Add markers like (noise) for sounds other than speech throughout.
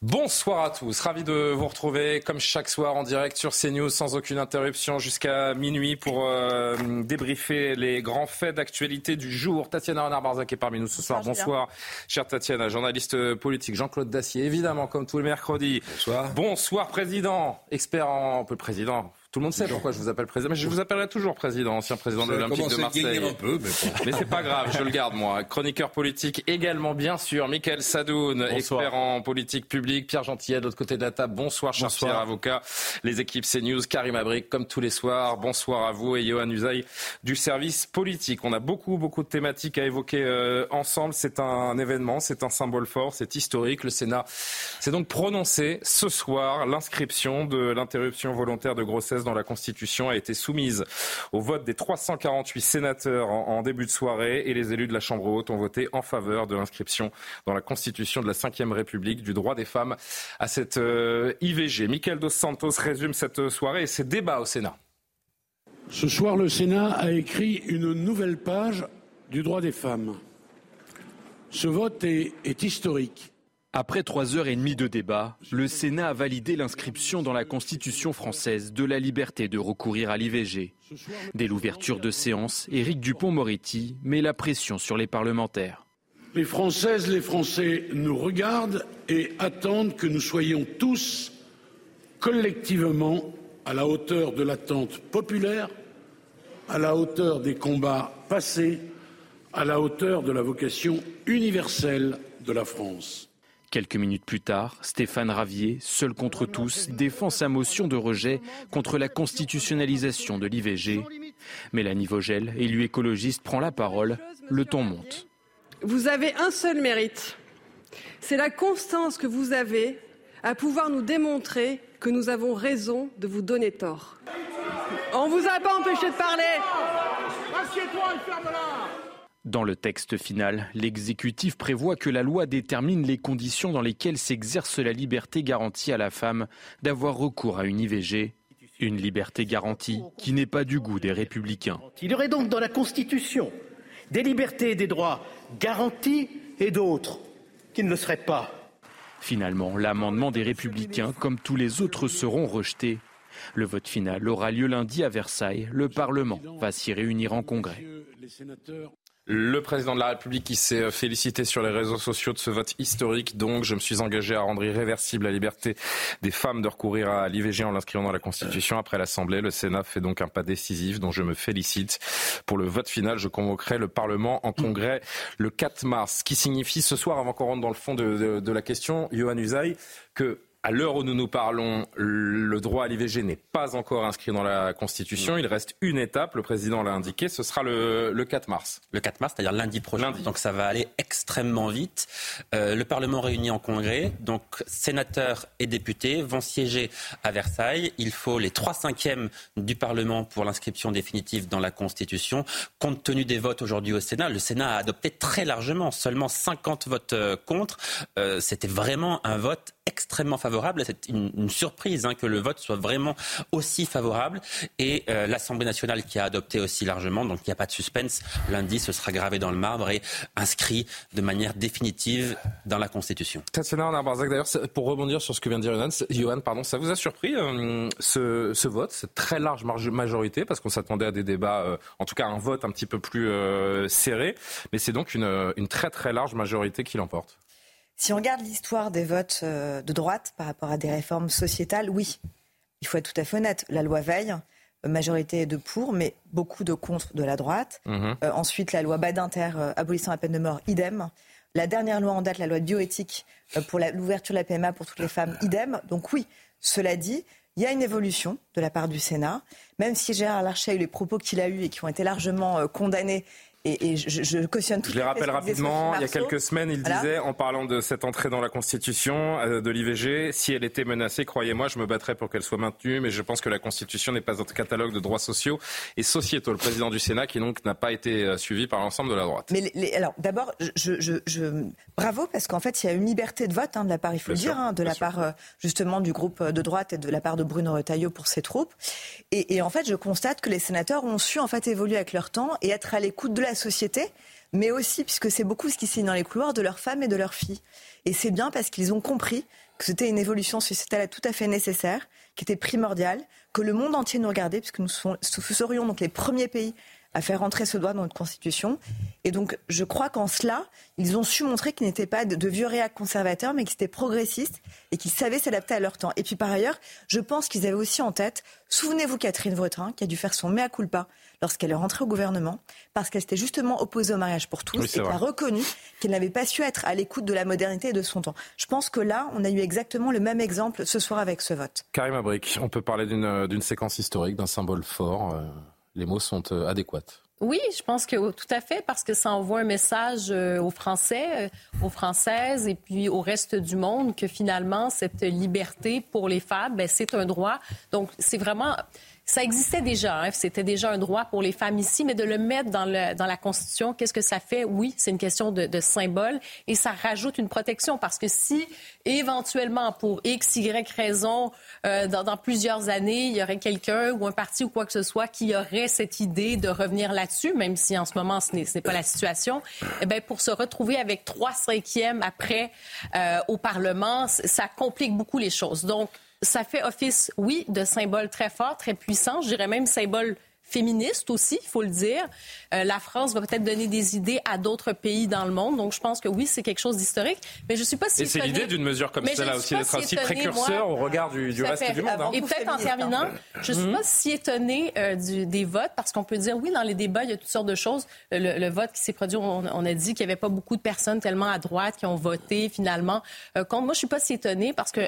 Bonsoir à tous, ravi de vous retrouver comme chaque soir en direct sur CNews sans aucune interruption jusqu'à minuit pour euh, débriefer les grands faits d'actualité du jour. Tatiana Renard-Barzac est parmi nous ce soir. Bonsoir, chère Tatiana, journaliste politique. Jean-Claude Dacier, évidemment, comme tous les mercredis. Bonsoir. Bonsoir, président, expert en... peu président, tout le monde sait pourquoi je vous appelle président. Mais je vous appellerai toujours président, ancien président de l'Olympique de Marseille. guérir un peu, mais bon. Mais c'est pas grave, je le garde moi. Chroniqueur politique également, bien sûr. Michael Sadoun, expert en politique publique. Pierre Gentillet, de l'autre côté de la table. Bonsoir, cher Pierre, avocat. Les équipes CNews, Karim Abric, comme tous les soirs. Bonsoir à vous et Johan Usaï du service politique. On a beaucoup, beaucoup de thématiques à évoquer euh, ensemble. C'est un événement, c'est un symbole fort, c'est historique. Le Sénat s'est donc prononcé ce soir. L'inscription de l'interruption volontaire de grossesse dans la Constitution a été soumise au vote des 348 sénateurs en, début de soirée et les élus de la Chambre haute ont voté en faveur de l'inscription dans la Constitution de la Ve République du droit des femmes à cette euh, IVG. Michael Dos Santos résume cette soirée et ses débats au Sénat. Ce soir, le Sénat a écrit une nouvelle page du droit des femmes. Ce vote est historique. Après trois heures et demie de débat, le Sénat a validé l'inscription dans la Constitution française de la liberté de recourir à l'IVG. Dès l'ouverture de séance, Éric Dupont-Moretti met la pression sur les parlementaires. Les Françaises, les Français nous regardent et attendent que nous soyons tous collectivement à la hauteur de l'attente populaire, à la hauteur des combats passés, à la hauteur de la vocation universelle de la France. Quelques minutes plus tard, Stéphane Ravier, seul contre tous, défend sa motion de rejet contre la constitutionnalisation de l'IVG. Mélanie Vogel, élue écologiste, prend la parole. Le ton monte. Vous avez un seul mérite. C'est la constance que vous avez à pouvoir nous démontrer que nous avons raison de vous donner tort. On vous a pas empêché de parler. Dans le texte final, l'exécutif prévoit que la loi détermine les conditions dans lesquelles s'exerce la liberté garantie à la femme d'avoir recours à une IVG. Une liberté garantie qui n'est pas du goût des républicains. Il y aurait donc dans la Constitution des libertés et des droits garantis et d'autres qui ne le seraient pas. Finalement, l'amendement des républicains, comme tous les autres, seront rejetés. Le vote final aura lieu lundi à Versailles. Le Parlement va s'y réunir en congrès. Le président de la République s'est félicité sur les réseaux sociaux de ce vote historique. Donc, je me suis engagé à rendre irréversible la liberté des femmes de recourir à l'IVG en l'inscrivant dans la Constitution. Après l'Assemblée, le Sénat fait donc un pas décisif dont je me félicite. Pour le vote final, je convoquerai le Parlement en congrès le 4 mars. Ce qui signifie ce soir, avant qu'on rentre dans le fond de la question, Johan Usaï, que à l'heure où nous nous parlons, le droit à l'IVG n'est pas encore inscrit dans la Constitution. Il reste une étape, le président l'a indiqué, ce sera le, le 4 mars. le 4 mars, c'est-à-dire lundi prochain. Lundi. Donc ça va aller extrêmement vite. Euh, le Parlement réuni en congrès, donc sénateurs et députés vont siéger à Versailles. Il faut les trois cinquièmes du Parlement pour l'inscription définitive dans la Constitution. Compte tenu des votes aujourd'hui au Sénat, le Sénat a adopté très largement, seulement 50 votes euh, contre. Euh, C'était vraiment un vote extrêmement favorable. C'est une, surprise hein, que le vote soit vraiment aussi favorable. Et euh, l'Assemblée nationale qui a adopté aussi largement, donc il n'y a pas de suspense. Lundi, ce sera gravé dans le marbre et inscrit de manière définitive dans la Constitution. Tatiana Arnard-Barzac, d'ailleurs, pour rebondir sur ce que vient de dire Johan, Johan, pardon, ça vous a surpris euh, ce, vote, cette très large majorité, parce qu'on s'attendait à des débats, euh, en tout cas un vote un petit peu plus serré, mais c'est donc une très très large majorité qui l'emporte. Si on regarde l'histoire des votes euh, de droite par rapport à des réformes sociétales, oui, il faut être tout à fait honnête. La loi Veil, euh, majorité de pour, mais beaucoup de contre de la droite. Mhm. Euh, ensuite, la loi Badinter euh, abolissant la peine de mort, idem. La dernière loi en date, la loi de bioéthique euh, pour l'ouverture de la PMA pour toutes les femmes, idem. Donc oui, cela dit, il y a une évolution de la part du Sénat, même si Gérard Larcher a eu les propos qu'il a eus et qui ont été largement condamnés Et, je, cautionne tout Je les rappelle rapidement, il y a quelques semaines, il disait, en parlant de cette entrée dans la Constitution euh, de l'IVG, si elle était menacée, croyez-moi, je me battrais pour qu'elle soit maintenue, mais je pense que la Constitution n'est pas un catalogue de droits sociaux et sociétaux. Le président du Sénat, qui donc n'a pas été euh, suivi par l'ensemble de la droite. Mais alors, d'abord, je, bravo, parce qu'en fait, il y a une liberté de vote hein, de la part, il faut le dire, hein, de la part euh, justement du groupe de droite et de la part de Bruno Retailleau pour ses troupes. Et, et en fait, je constate que les sénateurs ont su en fait évoluer avec leur temps et être à l'écoute de la société, mais aussi, puisque c'est beaucoup ce qui signe dans les couloirs, de leurs femmes et de leurs filles. Et c'est bien parce qu'ils ont compris que c'était une évolution sociétale tout à fait nécessaire, qui était primordiale, que le monde entier nous regardait, puisque nous serions donc les premiers pays à faire entrer ce droit dans notre Constitution. Et donc, je crois qu'en cela, ils ont su montrer qu'ils n'étaient pas de, vieux réacs conservateurs, mais qu'ils étaient progressistes et qu'ils savaient s'adapter à leur temps. Et puis, par ailleurs, je pense qu'ils avaient aussi en tête, souvenez-vous Catherine Vautrin, qui a dû faire son mea culpa lorsqu'elle est rentrée au gouvernement, parce qu'elle s'était justement opposée au mariage pour tous et qu'elle a reconnu qu'elle n'avait pas su être à l'écoute de la modernité et de son temps. Je pense que là, on a eu exactement le même exemple ce soir avec ce vote. Karim Abric, on peut parler d'une séquence historique, d'un symbole fort. Euh, les mots sont euh, adéquats. Oui, je pense que tout à fait, parce que ça envoie un message euh, aux Français, aux Françaises et puis au reste du monde que finalement, cette liberté pour les femmes, ben, c'est un droit. Donc, c'est vraiment ça existait déjà, hein. c'était déjà un droit pour les femmes ici, mais de le mettre dans, le, dans la Constitution, qu'est-ce que ça fait? Oui, c'est une question de, de, symbole et ça rajoute une protection parce que si éventuellement, pour X, Y raison, euh, dans, dans, plusieurs années, il y aurait quelqu'un ou un parti ou quoi que ce soit qui aurait cette idée de revenir là-dessus, même si en ce moment ce n'est pas la situation, eh bien, pour se retrouver avec trois cinquièmes après euh, au Parlement, ça complique beaucoup les choses. Donc, ça fait office, oui, de symbole très fort, très puissant, je dirais même symbole féministe aussi, il faut le dire. Euh, la France va peut-être donner des idées à d'autres pays dans le monde. Donc, je pense que oui, c'est quelque chose d'historique. Mais je suis pas si. Et c'est l'idée d'une mesure comme celle-là aussi d'être ainsi précurseur au regard du, reste du monde. Hein. Et peut-être en terminant, je suis mhm. pas si étonnée euh, du, des votes parce qu'on peut dire oui, dans les débats, il y a toutes sortes de choses. Le, vote qui s'est produit, on, a dit qu'il n'y avait pas beaucoup de personnes tellement à droite qui ont voté finalement euh, contre. Moi, je suis pas si étonnée parce que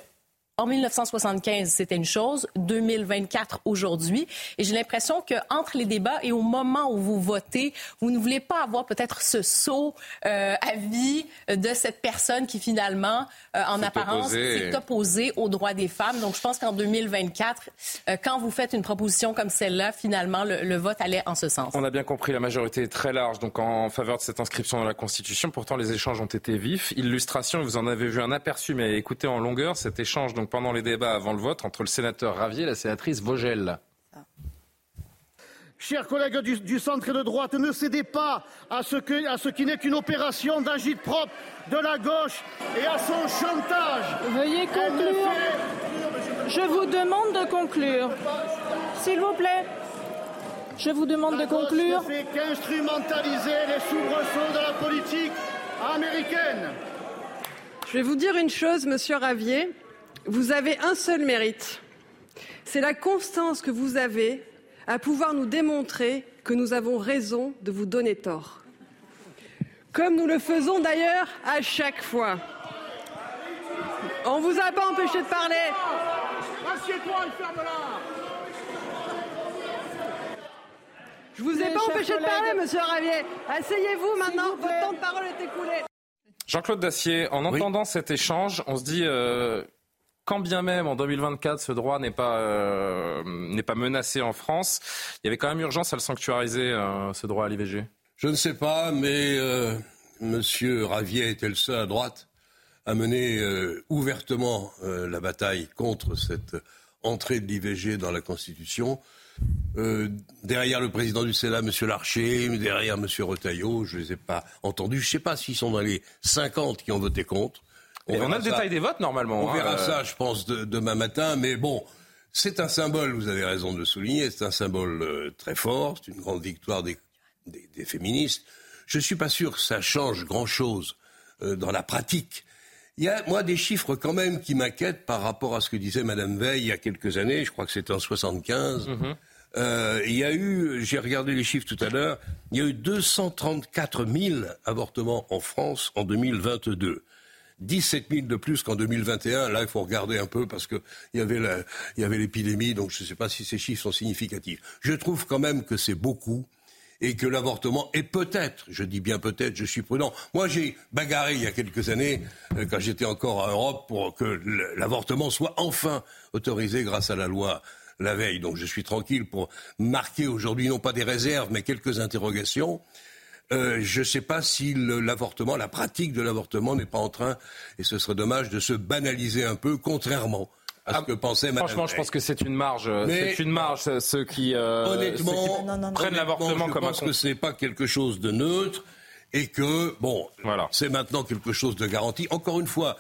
en 1975, c'était une chose. 2024 aujourd'hui. Et j'ai l'impression qu'entre les débats et au moment où vous votez, vous ne voulez pas avoir peut-être ce saut euh, à vie de cette personne qui finalement, euh, en apparence, s'est opposée aux droits des femmes. Donc je pense qu'en 2024, euh, quand vous faites une proposition comme celle-là, finalement, le, le, vote allait en ce sens. On a bien compris, la majorité est très large donc en faveur de cette inscription dans la Constitution. Pourtant, les échanges ont été vifs. Illustration, vous en avez vu un aperçu, mais écoutez en longueur cet échange donc pendant les débats avant le vote entre le sénateur Ravier et la sénatrice Vogel. Chers collègues du, centre et de droite, ne cédez pas à ce, à ce qui n'est qu'une opération d'agite propre de la gauche et à son chantage. Veuillez conclure. Je vous demande de conclure. S'il vous plaît. Je vous demande de conclure. ne fait qu'instrumentaliser les soubresauts de la politique américaine. Je vais vous dire une chose, monsieur Ravier. Vous avez un seul mérite. C'est la constance que vous avez à pouvoir nous démontrer que nous avons raison de vous donner tort. Comme nous le faisons d'ailleurs à chaque fois. On vous a pas empêché de parler. Assieds-toi et ferme-la. Je vous ai pas empêché de parler, monsieur Ravier. Asseyez-vous maintenant, votre temps de parole est écoulé. Jean-Claude Dacier, en entendant cet échange, on se dit euh, quand bien même en 2024 ce droit n'est pas euh, n'est pas menacé en France, il y avait quand même urgence à le sanctuariser euh, ce droit à l'IVG. Je ne sais pas, mais euh, Monsieur Ravier était le seul à droite à mener ouvertement la bataille contre cette entrée de l'IVG dans la Constitution. derrière le président du Sénat, M. Larcher, derrière M. Retailleau, je ne les ai pas entendus. Je ne sais pas s'ils sont dans les 50 qui ont voté contre. On, a le détail des votes normalement. On verra hein, ça, euh. je pense, demain matin. Mais bon, c'est un symbole, vous avez raison de le souligner, c'est un symbole euh, très fort, c'est une grande victoire des, féministes. Je ne suis pas sûr que ça change grand-chose euh, dans la pratique. Il y a, moi, des chiffres quand même qui m'inquiètent par rapport à ce que disait Madame Veil il y a quelques années, je crois que c'était en 75. Mm il y a eu, j'ai regardé les chiffres tout à l'heure, il y a eu 234 000 avortements en France en 2022. 17 000 de plus qu'en 2021. Là, il faut regarder un peu parce qu'il y avait l'épidémie, donc je ne sais pas si ces chiffres sont significatifs. Je trouve quand même que c'est beaucoup et que l'avortement est peut-être, je dis bien peut-être, je suis prudent. Moi, j'ai bagarré il y a quelques années, euh, quand j'étais encore en Europe, pour que l'avortement soit enfin autorisé grâce à la loi la veille. Donc je suis tranquille pour marquer aujourd'hui non pas des réserves, mais quelques interrogations. Euh, je ne sais pas si l'avortement, la pratique de l'avortement n'est pas en train, et ce serait dommage, de se banaliser un peu, contrairement à ce ah, que pensait Madame Franchement, je pense que c'est une marge. C'est une marge, ceux qui, euh, honnêtement, prennent l'avortement comme un. Je pense que ce n'est pas quelque chose de neutre et que, bon, voilà. c'est maintenant quelque chose de garanti. Encore une fois,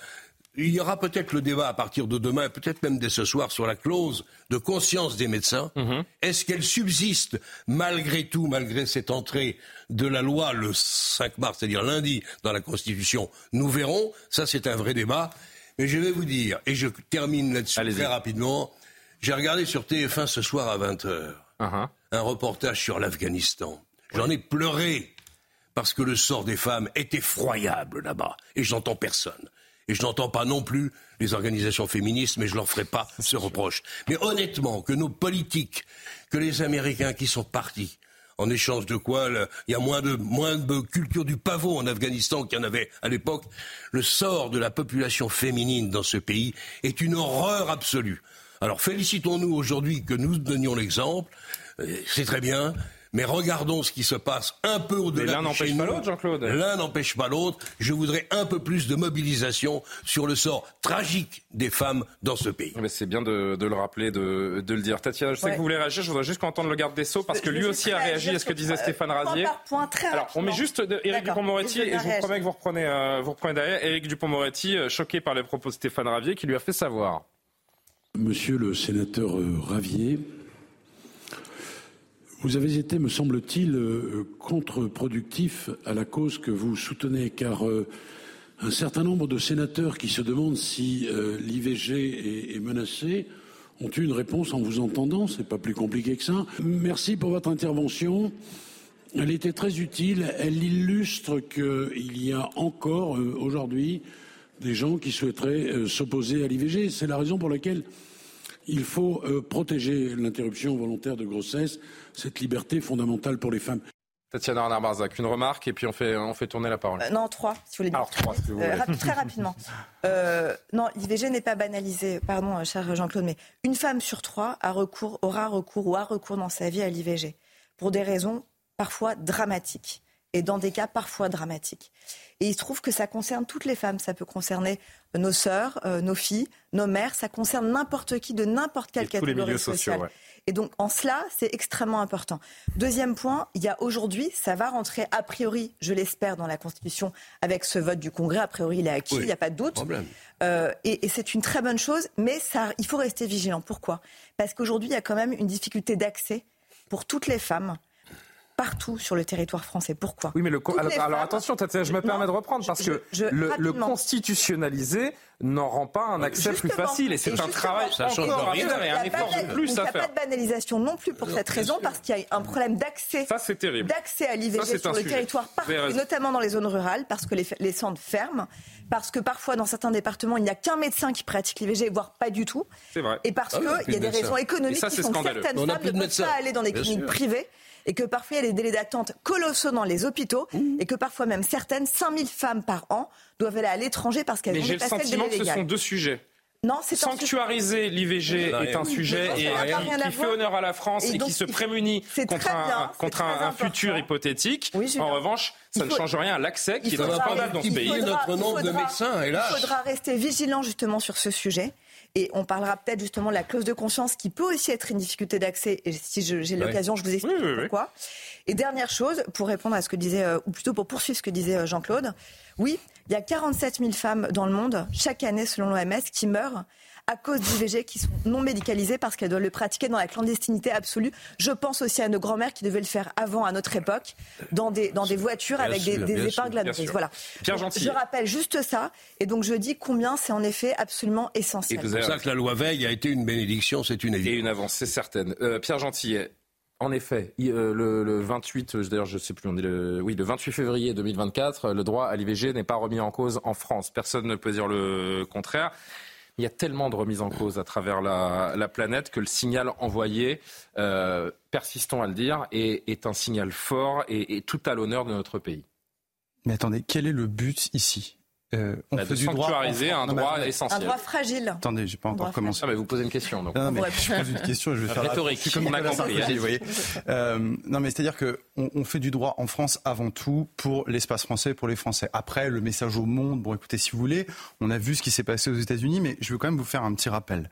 il y aura peut-être le débat à partir de demain, peut-être même dès ce soir, sur la clause de conscience des médecins. Mhm. Est-ce qu'elle subsiste malgré tout, malgré cette entrée de la loi le 5 mars, c'est-à-dire lundi, dans la Constitution? Nous verrons. Ça, c'est un vrai débat. Mais je vais vous dire, et je termine là-dessus très rapidement, j'ai regardé sur TF1 ce soir à 20h uh-huh. un reportage sur l'Afghanistan. J'en ai pleuré parce que le sort des femmes est effroyable là-bas. Et je n'entends personne. Et je n'entends pas non plus les organisations féministes, mais je leur ferai pas ce reproche. Mais honnêtement, que nos politiques, que les Américains qui sont partis, en échange de quoi il y a moins de, culture du pavot en Afghanistan qu'il y en avait à l'époque. Le sort de la population féminine dans ce pays est une horreur absolue. Alors félicitons-nous aujourd'hui que nous donnions l'exemple. Euh, c'est très bien. Mais regardons ce qui se passe un peu au-delà. L'un n'empêche pas l'autre, Jean-Claude. L'un n'empêche pas l'autre. Je voudrais un peu plus de mobilisation sur le sort tragique des femmes dans ce pays. C'est bien de, le rappeler, de, le dire. Tatiana, je sais que vous voulez réagir. Je voudrais juste entendre le garde des Sceaux parce que lui aussi a réagi à ce que disait Stéphane Razier. Alors, on met juste Éric Dupont-Moretti et je vous promets que vous reprenez, euh, vous reprenez derrière. Éric Dupont-Moretti, euh, choqué par les propos de Stéphane Ravier, qui lui a fait savoir. Monsieur le sénateur euh, Ravier, vous avez été, me semble-t-il, euh, contre-productif à la cause que vous soutenez, car euh, un certain nombre de sénateurs qui se demandent si euh, l'IVG est, menacée ont eu une réponse en vous entendant. C'est pas plus compliqué que ça. Merci pour votre intervention. Elle était très utile. Elle illustre qu'il y a encore aujourd'hui des gens qui souhaiteraient s'opposer à l'IVG. C'est la raison pour laquelle il faut protéger l'interruption volontaire de grossesse cette liberté fondamentale pour les femmes. Tatiana Arnard-Barzac, une remarque et puis on fait, on fait tourner la parole. Euh, non, trois, si vous voulez. Alors, trois, si vous euh, voulez. très rapidement. Euh, non, l'IVG n'est pas banalisé, pardon, cher Jean-Claude, mais une femme sur trois a recours, aura recours ou a recours dans sa vie à l'IVG pour des raisons parfois dramatiques et dans des cas parfois dramatiques. Et il se trouve que ça concerne toutes les femmes. Ça peut concerner nos sœurs, nos filles, nos mères. Ça concerne n'importe qui de n'importe quelle catégorie sociale. Et donc, en cela, c'est extrêmement important. Deuxième point, il y a aujourd'hui, ça va rentrer a priori, je l'espère, dans la Constitution avec ce vote du Congrès. A priori, il est acquis, il n'y a pas de doute. Euh, et, et c'est une très bonne chose, mais ça, il faut rester vigilant. Pourquoi? Parce qu'aujourd'hui, il y a quand même une difficulté d'accès pour toutes les femmes partout sur le territoire français. Pourquoi Oui, mais le alors, attention, je me permets de reprendre parce que le, constitutionnaliser n'en rend pas un accès plus facile et c'est un travail ça encore et un effort de plus à faire. Il n'y a pas de banalisation non plus pour cette raison parce qu'il y a un problème d'accès. D'accès à l'IVG sur le territoire, notamment dans les zones rurales parce que les, les centres ferment parce que parfois dans certains départements il n'y a qu'un médecin qui pratique l'IVG, voire pas du tout. Vrai. Et parce ah qu'il y a des raisons économiques qui font que certaines femmes ne peuvent pas aller dans des cliniques privées et que parfois il y a des délais d'attente colossaux dans les hôpitaux mmh. et que parfois même certaines, 5000 femmes par an, doivent aller à l'étranger parce qu'elles ont dépassé le Mais j'ai le sentiment que ce sont deux sujets. Non, c'est Sanctuariser l'IVG est un sujet et, qui, fait honneur à la France et, qui se prémunit contre un, futur hypothétique. en revanche, ça ne change rien à l'accès qui est scandale dans ce pays. notre nombre de médecins, Il faudra rester vigilant justement sur ce sujet. Et on parlera peut-être justement de la clause de conscience qui peut aussi être une difficulté d'accès. Et si j'ai l'occasion, je vous explique pourquoi. Et dernière chose, pour répondre à ce que disait, euh, ou plutôt pour poursuivre ce que disait euh, Jean-Claude, oui, il y a 47 000 femmes dans le monde, chaque année selon l'OMS, qui meurent à cause d'IVG qui sont non médicalisées parce qu'elles doivent le pratiquer dans la clandestinité absolue. Je pense aussi à nos grands-mères qui devaient le faire avant, à notre époque, dans des, dans des voitures avec des, des épingles à nourrice. Voilà. Pierre Gentil. Je rappelle juste ça. Et donc je dis combien c'est en effet absolument essentiel. C'est pour ça que la loi Veil a été une bénédiction, c'est une évidence. Et une avancée certaine. Euh, Pierre Gentil, en effet, euh, le, 28, euh, d'ailleurs je sais plus, on est le, oui, le 28 février 2024, le droit à l'IVG n'est pas remis en cause en France. Personne ne peut dire le contraire. Il y a tellement de remises en cause à travers la, planète que le signal envoyé, euh, persistons à le dire, est, un signal fort et tout à l'honneur de notre pays. Mais attendez, quel est le but ici? Euh, on bah, fait du droit un droit essentiel. Un droit fragile. Attendez, j'ai pas encore commencé. Ah, mais vous posez une question. Donc. Non, mais je pose une question, je vais faire rhétorique. Comme on a compris. vous voyez. Euh, non, mais c'est-à-dire que on, on, fait du droit en France avant tout pour l'espace français, pour les Français. Après, le message au monde. Bon, écoutez, si vous voulez, on a vu ce qui s'est passé aux États-Unis, mais je veux quand même vous faire un petit rappel.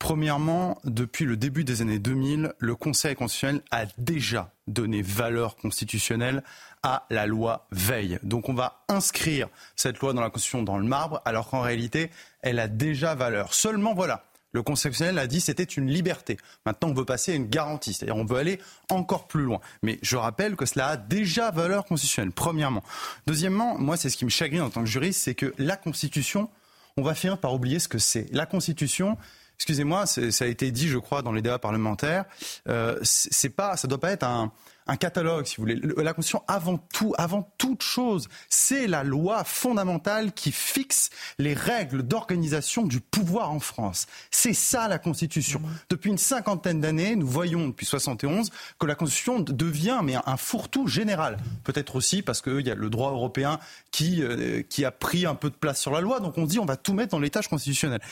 Premièrement, depuis le début des années 2000, le Conseil constitutionnel a déjà donné valeur constitutionnelle à la loi Veil. Donc on va inscrire cette loi dans la Constitution dans le marbre, alors qu'en réalité, elle a déjà valeur. Seulement, voilà, le Conseil constitutionnel a dit c'était une liberté. Maintenant, on veut passer à une garantie, c'est-à-dire on veut aller encore plus loin. Mais je rappelle que cela a déjà valeur constitutionnelle, premièrement. Deuxièmement, moi, c'est ce qui me chagrine en tant que juriste, c'est que la Constitution, on va finir par oublier ce que c'est. La Constitution, excusez-moi, ça a été dit, je crois, dans les débats parlementaires, euh, c'est pas, ça doit pas être un, un catalogue, si vous voulez. La Constitution, avant tout, avant toute chose, c'est la loi fondamentale qui fixe les règles d'organisation du pouvoir en France. C'est ça la Constitution. Mmh. Depuis une cinquantaine d'années, nous voyons depuis 71 que la Constitution devient mais un fourre-tout général. Peut-être aussi parce qu'il y a le droit européen qui, euh, qui a pris un peu de place sur la loi. Donc on dit on va tout mettre dans les tâches constitutionnelles.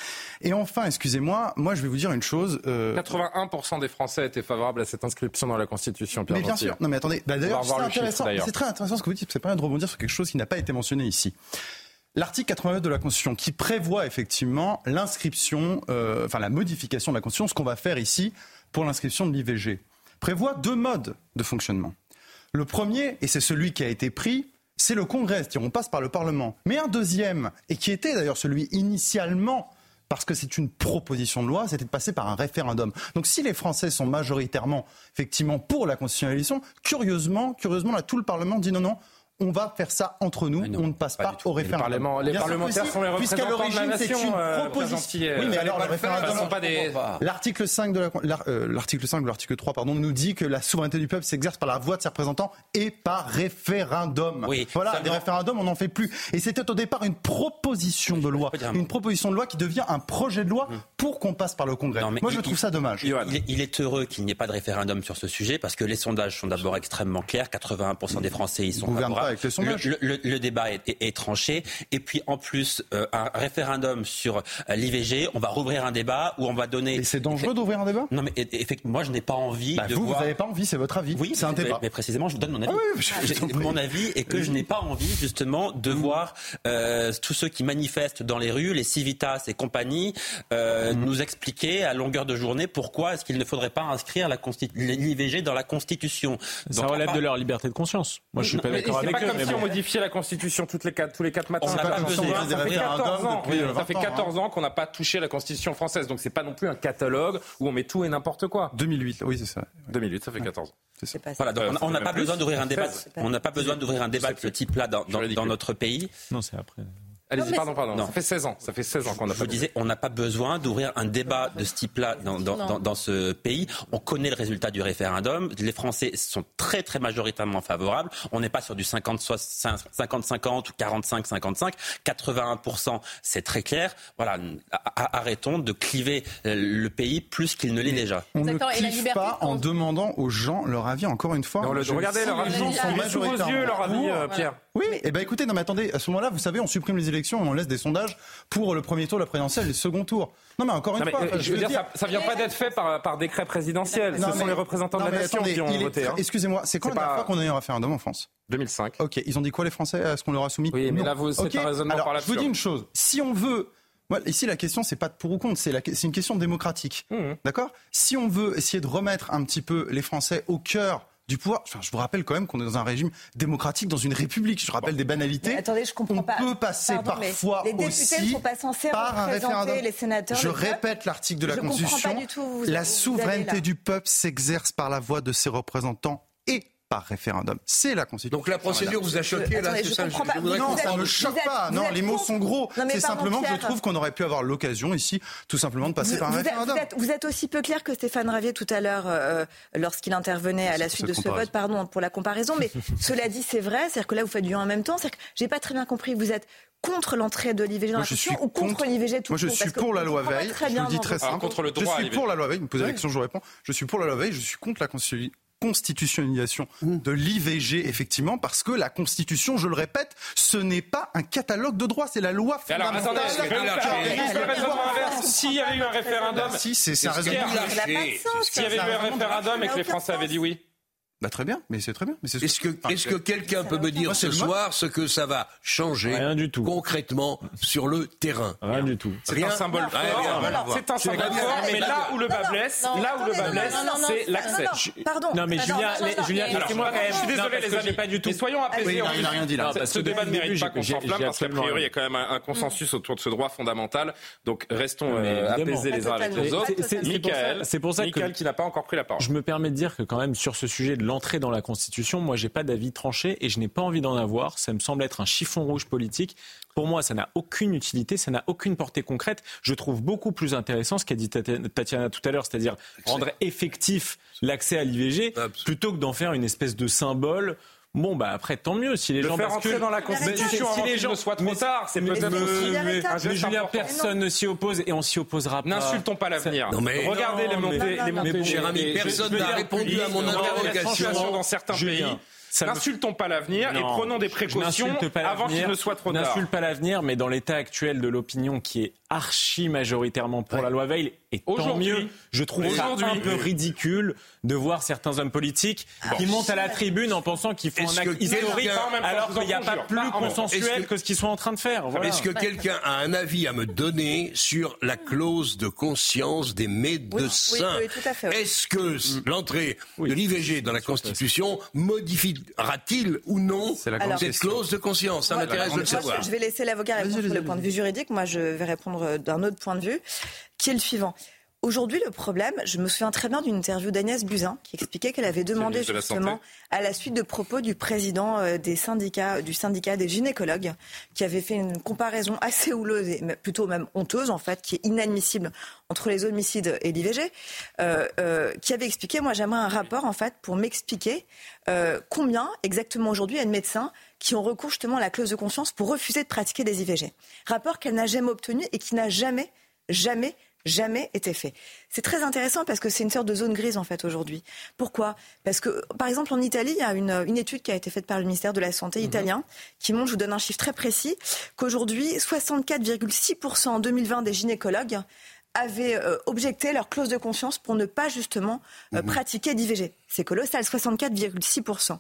Et enfin, excusez-moi, moi je vais vous dire une chose. 81% euh, des Français étaient favorables à cette inscription dans la Constitution. Pierre bien sûr, non, mais attendez. Bah, d'ailleurs, c'est très intéressant ce que vous dites. C'est pas de rebondir sur quelque chose qui n'a pas été mentionné ici. L'article 89 de la Constitution qui prévoit effectivement l'inscription, euh, enfin la modification de la Constitution, ce qu'on va faire ici pour l'inscription de l'IVG, prévoit deux modes de fonctionnement. Le premier, et c'est celui qui a été pris, c'est le Congrès, c'est-à-dire on passe par le Parlement. Mais un deuxième, et qui était d'ailleurs celui initialement parce que c'est une proposition de loi, c'était de passer par un référendum. Donc si les Français sont majoritairement, effectivement, pour la constitutionnalisation, curieusement, curieusement, là, tout le Parlement dit non, non, on va faire ça entre nous, on ne passe pas, au référendum. Les, parlementaires sont les représentants de la nation. Une euh, proposition. oui, mais alors le référendum, pas des... L'article 5 de euh, l'article 5 de l'article 3 pardon nous dit que la souveraineté du peuple s'exerce par la voix de ses représentants et par référendum. Oui, voilà, des référendums, on n'en fait plus. Et c'était au départ une proposition de loi, une proposition de loi qui devient un projet de loi hum. pour qu'on passe par le Congrès. Moi, je trouve ça dommage. Il, est heureux qu'il n'y ait pas de référendum sur ce sujet parce que les sondages sont d'abord extrêmement clairs. 81% des Français y sont favorables le, débat est, tranché. Et puis en plus, euh, un référendum sur euh, l'IVG, on va rouvrir un débat où on va donner. Et c'est dangereux d'ouvrir un débat? Non, mais effectivement, moi je n'ai pas envie bah, de vous, voir. Vous n'avez pas envie, c'est votre avis. Oui, c'est un débat. Mais, précisément, je vous donne mon avis. Ah mon avis est que je n'ai pas envie justement de mmh. voir euh, tous ceux qui manifestent dans les rues, les civitas et compagnie, mmh. nous expliquer à longueur de journée pourquoi est-ce qu'il ne faudrait pas inscrire l'IVG dans la Constitution. Ça relève de leur liberté de conscience. Moi, je suis pas d'accord avec pas comme si on modifiait la Constitution toutes les quatre, tous les quatre matins. On pas ça, fait 14 ans, ça fait 14 ans qu'on n'a pas touché la Constitution française. Donc c'est pas non plus un catalogue où on met tout et n'importe quoi. 2008, oui c'est ça. 2008, ça fait 14 ans. Voilà, donc on n'a pas besoin d'ouvrir un débat. On n'a pas besoin d'ouvrir un débat de ce type-là dans, dans notre pays. Non, c'est après. Allez-y, pardon, pardon. Non. Ça fait 16 ans. Ça fait 16 ans qu'on a. Je disais, on n'a pas besoin d'ouvrir un débat de ce type-là dans, dans, dans, ce pays. On connaît le résultat du référendum. Les Français sont très très majoritairement favorables. On n'est pas sur du 50-50 ou 45-55. 81%, c'est très clair. Voilà, arrêtons de cliver euh, le pays plus qu'il ne l'est déjà. On ne clive pas en demandant aux gens leur avis. Encore une fois. regardez leur avis. Ils sont majoritairement. yeux leur avis, euh, Pierre. Oui, et eh ben écoutez, non mais attendez, à ce moment-là, vous savez, on supprime les élections et on laisse des sondages pour le premier tour, la présidentielle, le second tour. Non mais encore une fois, je veux dire, ça, ne vient pas d'être fait par, par décret présidentiel. Ce sont les représentants de la nation qui ont voté. Hein. Excusez-moi, c'est quand la dernière fois qu'on a eu un référendum en France? 2005. Ok, ils ont dit quoi les Français à ce qu'on leur a soumis? Oui, mais là, vous, c'est un raisonnement Alors, par Je vous dis une chose, si on veut ici, la question, c'est pas de pour ou contre, c'est une question démocratique. Mmh. D'accord? Si on veut essayer de remettre un petit peu les Français au cœur du pouvoir. Enfin, je vous rappelle quand même qu'on est dans un régime démocratique, dans une république. Je rappelle des banalités. attendez, je comprends on peut passer parfois les députés ne sont pas censés par un référendum. Les sénateurs, je répète l'article de la Constitution. la souveraineté du peuple s'exerce par la voix de ses représentants et par référendum. C'est la Constitution. Donc la procédure vous a choqué là, je comprends pas. Non, ça ne me choque pas. Non, les mots sont gros. C'est simplement que je trouve qu'on aurait pu avoir l'occasion ici, tout simplement, de passer Vous, par un vous êtes, référendum. vous êtes- vous êtes aussi peu clair que Stéphane Ravier tout à l'heure euh, lorsqu'il intervenait à la suite de ce comparaison. vote, pardon pour la comparaison, mais (laughs) cela dit c'est vrai, c'est-à-dire que là vous faites du en même temps, c'est-à-dire que j'ai pas très bien compris, vous êtes contre l'entrée de l'IVG dans Moi, la je suis Constitution ou contre, contre- l'IVG tout Moi, je suis pour la loi Veil. très Je bien le dis très simple. Ah, contre le je droit suis pour la loi Veil. Vous me posez la question, je vous réponds. Je suis pour la loi Veil. Je suis contre la constitu- constitutionnalisation de l'IVG, effectivement, parce que la Constitution, je le répète, ce n'est pas un catalogue de droits, c'est la loi fondamentale. S'il y avait eu un référendum, Si, c'est Ça s'il y avait eu un référendum et que les Français avaient dit oui. Bah, très bien, mais c'est très bien. Mais c'est- Est-ce que, Enfin, est-ce que quelqu'un peut me dire Moi, ce moi. soir ce que ça va changer Rien du tout. concrètement sur le terrain? Rien du tout. C'est Rien un symbole Non, fort. rien, rien, rien. C'est un symbole fort, Mais là où le bas blesse, là où le bas blesse, c'est l'accès. Je- Pardon. Non mais Julien, Julien, laissez-moi quand je même. suis Non, désolé les que amis, pas du tout. mais soyons apaisés. Il a- en il a rien dit, là. Ce que débat ne mérite pas qu'on s'enflamme j'ai parce qu'a priori il y a rien. quand même un consensus autour de ce droit fondamental. Donc restons euh, apaisés les uns avec les autres. C'est- pour ça- Michael, c'est pour ça que- Michael qui n'a pas encore pris la parole. Je me permets de dire que quand même sur ce sujet de l'entrée dans la Constitution, moi j'ai pas d'avis tranché et je n'ai pas envie d'en avoir. Ça me semble être un chiffon rouge politique. Pour moi, ça n'a aucune utilité, ça n'a aucune portée concrète. Je trouve beaucoup plus intéressant ce qu'a dit Tati- Tatiana tout à l'heure, c'est-à-dire rendre effectif l'accès à l'IVG plutôt que d'en faire une espèce de symbole. Bon, bah après, tant mieux si les Le gens faire basculent. entrer dans la Mais Constitution si avant les qu'il gens ne soit trop mais- tard, c'est mais- peut-être mais- mais- mais Julien, personne ne s'y oppose et on s'y opposera pas. N'insultons pas l'avenir. Non, mais- Regardez Non, les montées, mais- les mais montées. cher ami, des- personne n'a répondu à mon dans les interrogation. dans certains pays. ça me- N'insultons pas l'avenir et Non, prenons des je précautions pas avant qu'il l'avenir, ne soit trop je tard. N'insulte pas l'avenir, mais dans l'état actuel de l'opinion qui est archi majoritairement pour la loi Veil, et tant Aujourd'hui. mieux, je trouve ça Aujourd'hui. un peu ridicule de voir certains hommes politiques qui montent à la tribune en pensant qu'ils font un acte historique alors qu'il n'y a pas conjure, plus consensuel que- que ce qu'ils sont en train de faire. Voilà. Est-ce que quelqu'un a un avis à me donner sur la clause de conscience des médecins? Oui, oui, tout à fait, oui. Est-ce que l'entrée de l'IVG dans la Constitution modifiera-t-il ou non cette clause de conscience? Ça m'intéresse de le savoir. Je vais laisser l'avocat répondre sur le point de vue juridique. Moi, je vais répondre euh, d'un autre point de vue, qui est le suivant. Aujourd'hui, le problème, je me souviens très bien d'une interview d'Agnès Buzyn qui expliquait qu'elle avait demandé ministre de la justement, à la suite de propos du président euh, des syndicats, du syndicat des gynécologues, qui avait fait une comparaison assez houleuse et plutôt même honteuse en fait, qui est inadmissible entre les homicides et l'IVG, euh, euh, qui avait expliqué, moi j'aimerais un rapport en fait pour m'expliquer euh, combien exactement aujourd'hui il y a de médecins qui ont recours justement à la clause de conscience pour refuser de pratiquer des IVG. Rapport qu'elle n'a jamais obtenu et qui n'a jamais, jamais jamais été fait. C'est très intéressant parce que c'est une sorte de zone grise en fait aujourd'hui. Pourquoi? Parce que par exemple en Italie, il y a une, une étude qui a été faite par le ministère de la Santé italien qui montre, je vous donne un chiffre très précis, qu'aujourd'hui 64,6% en 2020 des gynécologues avaient euh, objecté leur clause de conscience pour ne pas justement euh, pratiquer d'IVG. C'est colossal, 64,6%.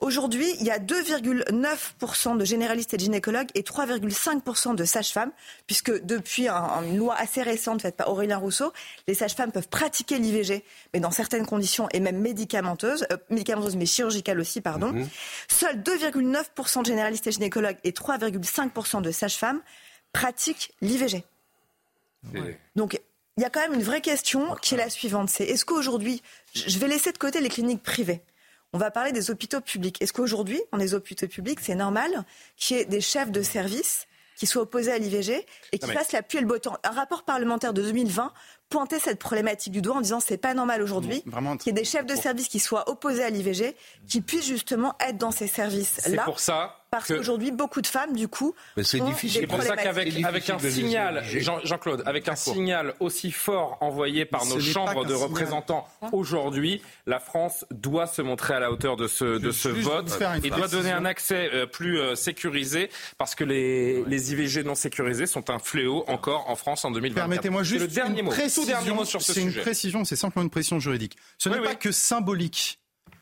Aujourd'hui, il y a 2,9% de généralistes et de gynécologues et 3,5% de sages-femmes, puisque depuis un- une loi assez récente faite par Aurélien Rousseau, les sages-femmes peuvent pratiquer l'IVG, mais dans certaines conditions et même médicamenteuses, euh, médicamenteuses mais chirurgicales aussi, pardon. Seuls 2,9% de généralistes et gynécologues et 3,5% de sages-femmes pratiquent l'IVG. Donc, il y a quand même une vraie question qui est la suivante. C'est est-ce qu'aujourd'hui, je je vais laisser de côté les cliniques privées. On va parler des hôpitaux publics. Est-ce qu'aujourd'hui, dans les hôpitaux publics, c'est normal qu'il y ait des chefs de service qui soient opposés à l'IVG et qui mais- fassent la pluie et le beau temps? Un rapport parlementaire de 2020 pointait cette problématique du doigt en disant c'est pas normal aujourd'hui qu'il y ait des chefs de service qui soient opposés à l'IVG, qui puissent justement être dans ces C'est services-là. pour ça Parce qu'aujourd'hui, beaucoup de femmes, du coup, Mais c'est difficile. C'est pour ça qu'avec avec un signal. Jean- Jean-Claude, avec un signal aussi fort envoyé par nos chambres de représentants aujourd'hui, la France doit se montrer à la hauteur de ce, de ce vote et doit donner un accès euh, plus euh, sécurisé parce que les, les IVG non sécurisés sont un fléau encore en France en 2024. Permettez-moi C'est juste le dernier une mot, précision. Tout dernier mot sur ce C'est une précision, c'est simplement une précision juridique. Ce n'est Oui, pas que symbolique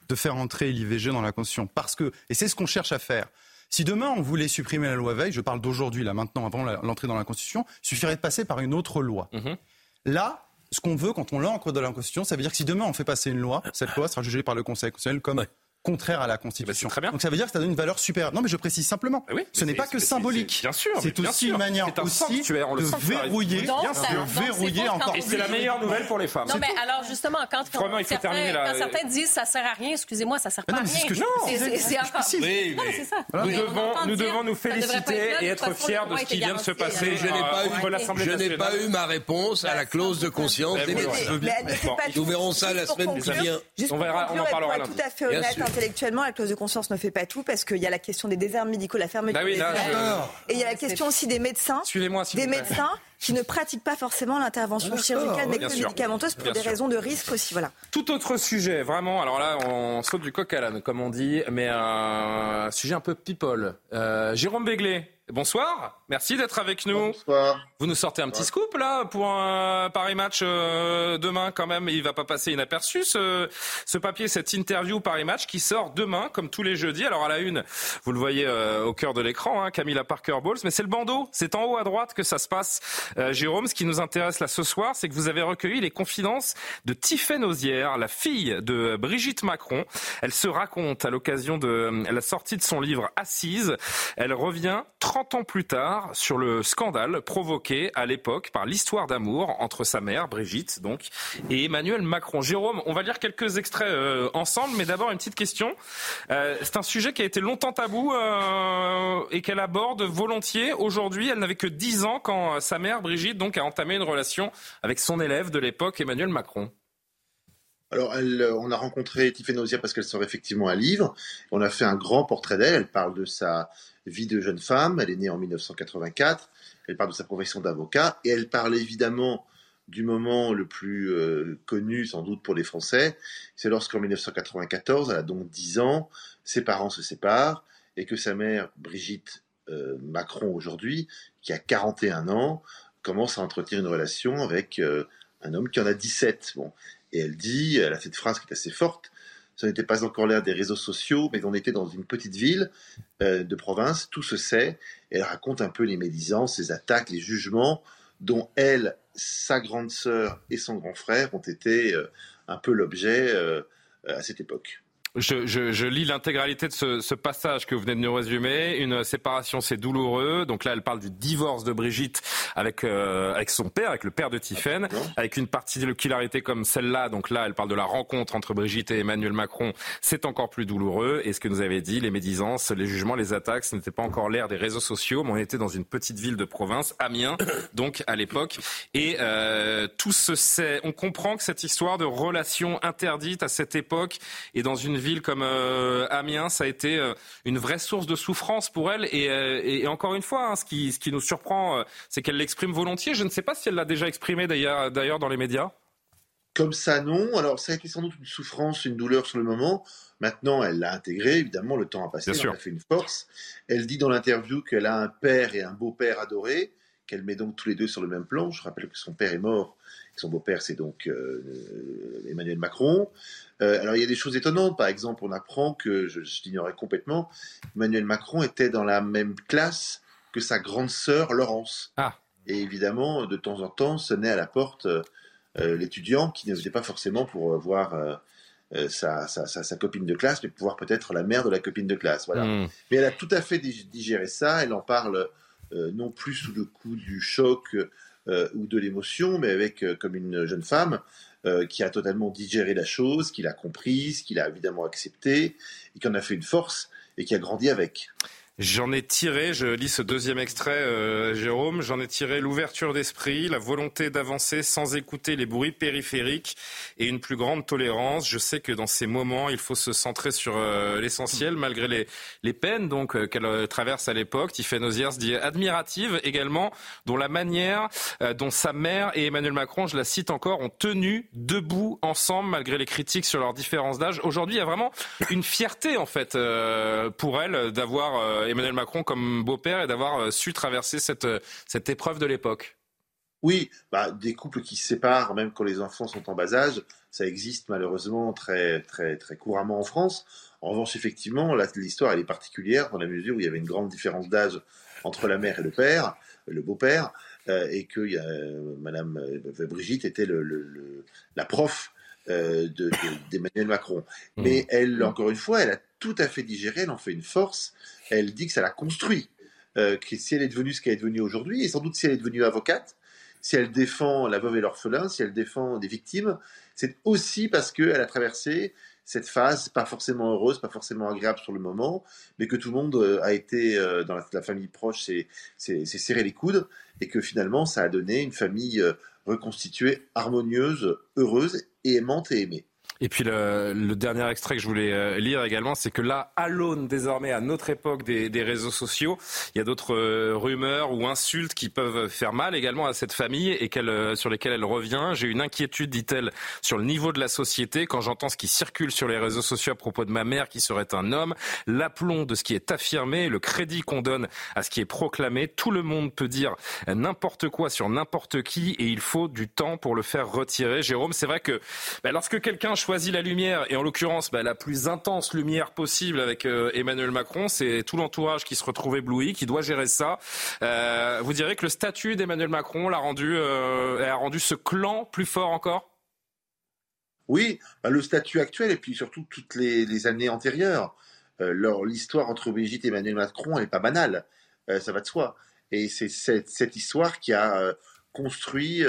de faire entrer l'IVG dans la Constitution, parce que, et c'est ce qu'on cherche à faire. Si demain on voulait supprimer la loi Veil, je parle d'aujourd'hui, là maintenant, avant l'entrée dans la Constitution, il suffirait de passer par une autre loi. Mhm. Là, ce qu'on veut quand on l'ancre dans la Constitution, ça veut dire que si demain on fait passer une loi, cette loi sera jugée par le Conseil constitutionnel comme contraire à la Constitution. Eh ben, très bien. Donc ça veut dire que ça donne une valeur supérieure. Non, mais je précise simplement. Ah oui, ce n'est pas que symbolique. Bien sûr. C'est aussi une manière aussi de verrouiller, de verrouiller encore. Et c'est la meilleure nouvelle pour les femmes. Non, mais alors justement, quand, Vraiment, il faut certains, terminer là. quand certains disent ça sert à rien, excusez-moi, ça sert pas non, à rien. C'est- encore. Oui, Non, mais mais c'est ça. nous devons, nous féliciter et être fiers de ce qui vient de se passer. alors. Je n'ai pas eu- ma réponse à la clause de conscience Nous verrons ça la semaine qui vient. On pour verra- on en parlera pour être lundi. tout à fait Bien honnête sûr. Intellectuellement, la clause de conscience ne fait pas tout parce qu'il y a la question des déserts médicaux, la fermeture Bah oui, des là. Et il y a la question aussi des médecins, Suivez-moi, des médecins qui ne pratiquent pas forcément l'intervention chirurgicale Bien mais médicamenteuse pour Bien des sûr. raisons de risque aussi. Voilà. Tout autre sujet, vraiment. Alors là, on saute du coq à l'âne, comme on dit, mais un sujet un peu people. Euh, Jérôme Béglé, bonsoir. Merci d'être avec nous. Bonsoir. Vous nous sortez un petit scoop là pour un Paris Match euh, demain quand même. Il va pas passer inaperçu ce, ce papier, cette interview Paris Match qui sort demain comme tous les jeudis. Alors à la une, vous le voyez euh, au cœur de l'écran, hein, Camilla Parker Bowles, mais c'est le bandeau, c'est en haut à droite que ça se passe. Euh, Jérôme, ce qui nous intéresse là ce soir, c'est que vous avez recueilli les confidences de Tiffaine Ozière, la fille de Brigitte Macron. Elle se raconte à l'occasion de euh, la sortie de son livre Assise. Elle revient 30 ans plus tard sur le scandale provoqué à l'époque par l'histoire d'amour entre sa mère, Brigitte, donc, et Emmanuel Macron. Jérôme, on va lire quelques extraits euh, ensemble, mais d'abord une petite question. Euh, c'est un sujet qui a été longtemps tabou euh, et qu'elle aborde volontiers. Aujourd'hui, elle n'avait que 10 ans quand sa mère, Brigitte, donc, a entamé une relation avec son élève de l'époque, Emmanuel Macron. Alors, on a rencontré Tiffaine Ozière parce qu'elle sort effectivement un livre. On a fait un grand portrait d'elle. Elle parle de sa vie de jeune femme. Elle est née en 1984. Elle parle de sa profession d'avocat. Et elle parle évidemment du moment le plus euh, connu, sans doute, pour les Français. C'est lorsqu'en 1994, elle a donc 10 ans, ses parents se séparent et que sa mère, Brigitte euh, Macron aujourd'hui, qui a 41 ans, commence à entretenir une relation avec euh, un homme qui en a 17. Bon. Et elle dit, elle a cette phrase qui est assez forte, ce n'était pas encore l'ère des réseaux sociaux, mais on était dans une petite ville euh, de province, tout se sait. Elle raconte un peu les médisances, les attaques, les jugements dont elle, sa grande sœur et son grand frère ont été euh, un peu l'objet euh, à cette époque. Je, je, je, lis l'intégralité de ce, ce, passage que vous venez de nous résumer. Une séparation, c'est douloureux. Donc là, elle parle du divorce de Brigitte avec, euh, avec son père, avec le père de Tiffaine, avec une particularité comme celle-là. Donc là, elle parle de la rencontre entre Brigitte et Emmanuel Macron. C'est encore plus douloureux. Et ce que nous avait dit, les médisances, les jugements, les attaques, ce n'était pas encore l'ère des réseaux sociaux, mais on était dans une petite ville de province, Amiens, (coughs) donc à l'époque. Et euh, tout se sait. On comprend que cette histoire de relation interdite à cette époque et dans une ville comme euh, Amiens, ça a été euh, une vraie source de souffrance pour elle. Et, euh, et, et encore une fois, hein, ce, qui, ce qui nous surprend, c'est qu'elle l'exprime volontiers. Je ne sais pas si elle l'a déjà exprimé d'ailleurs, dans les médias. Comme ça, non. Alors, ça a été sans doute une souffrance, une douleur sur le moment. Maintenant, elle l'a intégré. Évidemment, le temps a passé. Elle a fait une force. Elle dit dans l'interview qu'elle a un père et un beau-père adorés, qu'elle met donc tous les deux sur le même plan. Je rappelle que son père est mort. Son beau-père, c'est donc euh, Emmanuel Macron. Euh, alors, il y a des choses étonnantes. Par exemple, on apprend que, je, je l'ignorais complètement, Emmanuel Macron était dans la même classe que sa grande sœur Laurence. Ah. Et évidemment, de temps en temps, sonnait à la porte euh, l'étudiant qui ne venait pas forcément pour voir euh, sa, sa, sa, sa, copine de classe, mais pour voir peut-être la mère de la copine de classe. Voilà. Mmh. Mais elle a tout à fait digéré ça. Elle en parle euh, non plus sous le coup du choc euh, ou de l'émotion, mais avec comme une jeune femme qui a totalement digéré la chose, qui l'a comprise, qui l'a évidemment accepté, et qui en a fait une force et qui a grandi avec. J'en ai tiré, je lis ce deuxième extrait, euh, Jérôme, j'en ai tiré l'ouverture d'esprit, la volonté d'avancer sans écouter les bruits périphériques et une plus grande tolérance. Je sais que dans ces moments, il faut se centrer sur euh, l'essentiel, malgré les, les peines donc euh, qu'elle traverse à l'époque. Tiffaine Ozière se dit admirative également, dont la manière dont sa mère et Emmanuel Macron, je la cite encore, ont tenu debout ensemble malgré les critiques sur leurs différences d'âge. Aujourd'hui, il y a vraiment une fierté en fait pour elle d'avoir Emmanuel Macron comme beau-père et d'avoir su traverser cette, cette épreuve de l'époque Oui, bah, des couples qui se séparent, même quand les enfants sont en bas âge, ça existe malheureusement très, très, très couramment en France. En revanche, effectivement, l'histoire est particulière dans la mesure où il y avait une grande différence d'âge entre la mère et le père, le beau-père, euh, et que euh, Madame Brigitte était le, la prof d'Emmanuel Macron. Mmh. Mais elle, encore une fois, elle a tout à fait digéré, elle en fait une force. Elle dit que ça l'a construit. que si elle est devenue ce qu'elle est devenue aujourd'hui, et sans doute si elle est devenue avocate, si elle défend la veuve et l'orphelin, si elle défend des victimes, c'est aussi parce qu'elle a traversé cette phase, pas forcément heureuse, pas forcément agréable sur le moment, mais que tout le monde euh, a été, euh, dans la, famille proche, s'est serré les coudes, et que finalement, ça a donné une famille euh, reconstituée, harmonieuse, heureuse, et et aimée. Et puis le, dernier extrait que je voulais euh, lire également, c'est que là, à l'aune désormais, à notre époque des, des réseaux sociaux, il y a d'autres euh, rumeurs ou insultes qui peuvent faire mal également à cette famille et qu'elle, euh, sur lesquelles elle revient. J'ai une inquiétude, dit-elle, sur le niveau de la société quand j'entends ce qui circule sur les réseaux sociaux à propos de ma mère qui serait un homme, l'aplomb de ce qui est affirmé, le crédit qu'on donne à ce qui est proclamé. Tout le monde peut dire n'importe quoi sur n'importe qui et il faut du temps pour le faire retirer. Jérôme, c'est vrai que bah, lorsque quelqu'un choisi la lumière, et en l'occurrence bah, la plus intense lumière possible avec euh, Emmanuel Macron, c'est tout l'entourage qui se retrouve ébloui, qui doit gérer ça. Euh, vous direz que le statut d'Emmanuel Macron l'a rendu, euh, a rendu ce clan plus fort encore? Oui, bah, le statut actuel et puis surtout toutes les, années antérieures. L'histoire entre Brigitte et Emmanuel Macron, n'est pas banale, ça va de soi. Et c'est cette, histoire qui a construit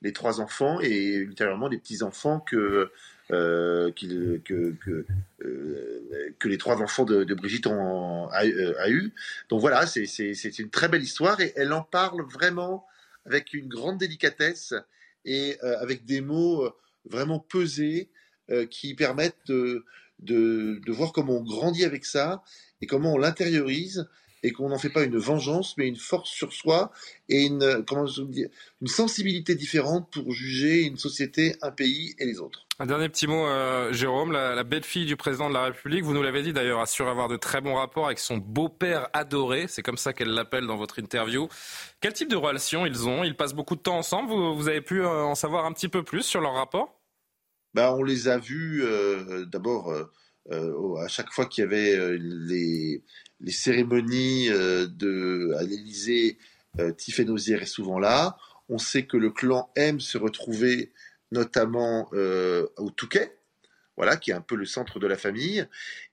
les trois enfants et ultérieurement les petits-enfants que euh, que, euh, que, les trois enfants de, Brigitte ont a, euh, eu. Donc voilà, c'est une très belle histoire et elle en parle vraiment avec une grande délicatesse et avec des mots vraiment pesés qui permettent de, voir comment on grandit avec ça et comment on l'intériorise et qu'on n'en fait pas une vengeance, mais une force sur soi et une, comment dire, une sensibilité différente pour juger une société, un pays et les autres. Un dernier petit mot, euh, Jérôme, la, belle-fille du président de la République, vous nous l'avez dit d'ailleurs, assure avoir de très bons rapports avec son beau-père adoré, c'est comme ça qu'elle l'appelle dans votre interview. Quel type de relation ils ont? Ils passent beaucoup de temps ensemble, vous, avez pu euh, en savoir un petit peu plus sur leur rapport? Bah, On les a vus euh, d'abord à chaque fois qu'il y avait les, les cérémonies de, à l'Élysée, Tiffany est souvent là. On sait que le clan aime se retrouver notamment euh, au Touquet, voilà, qui est un peu le centre de la famille.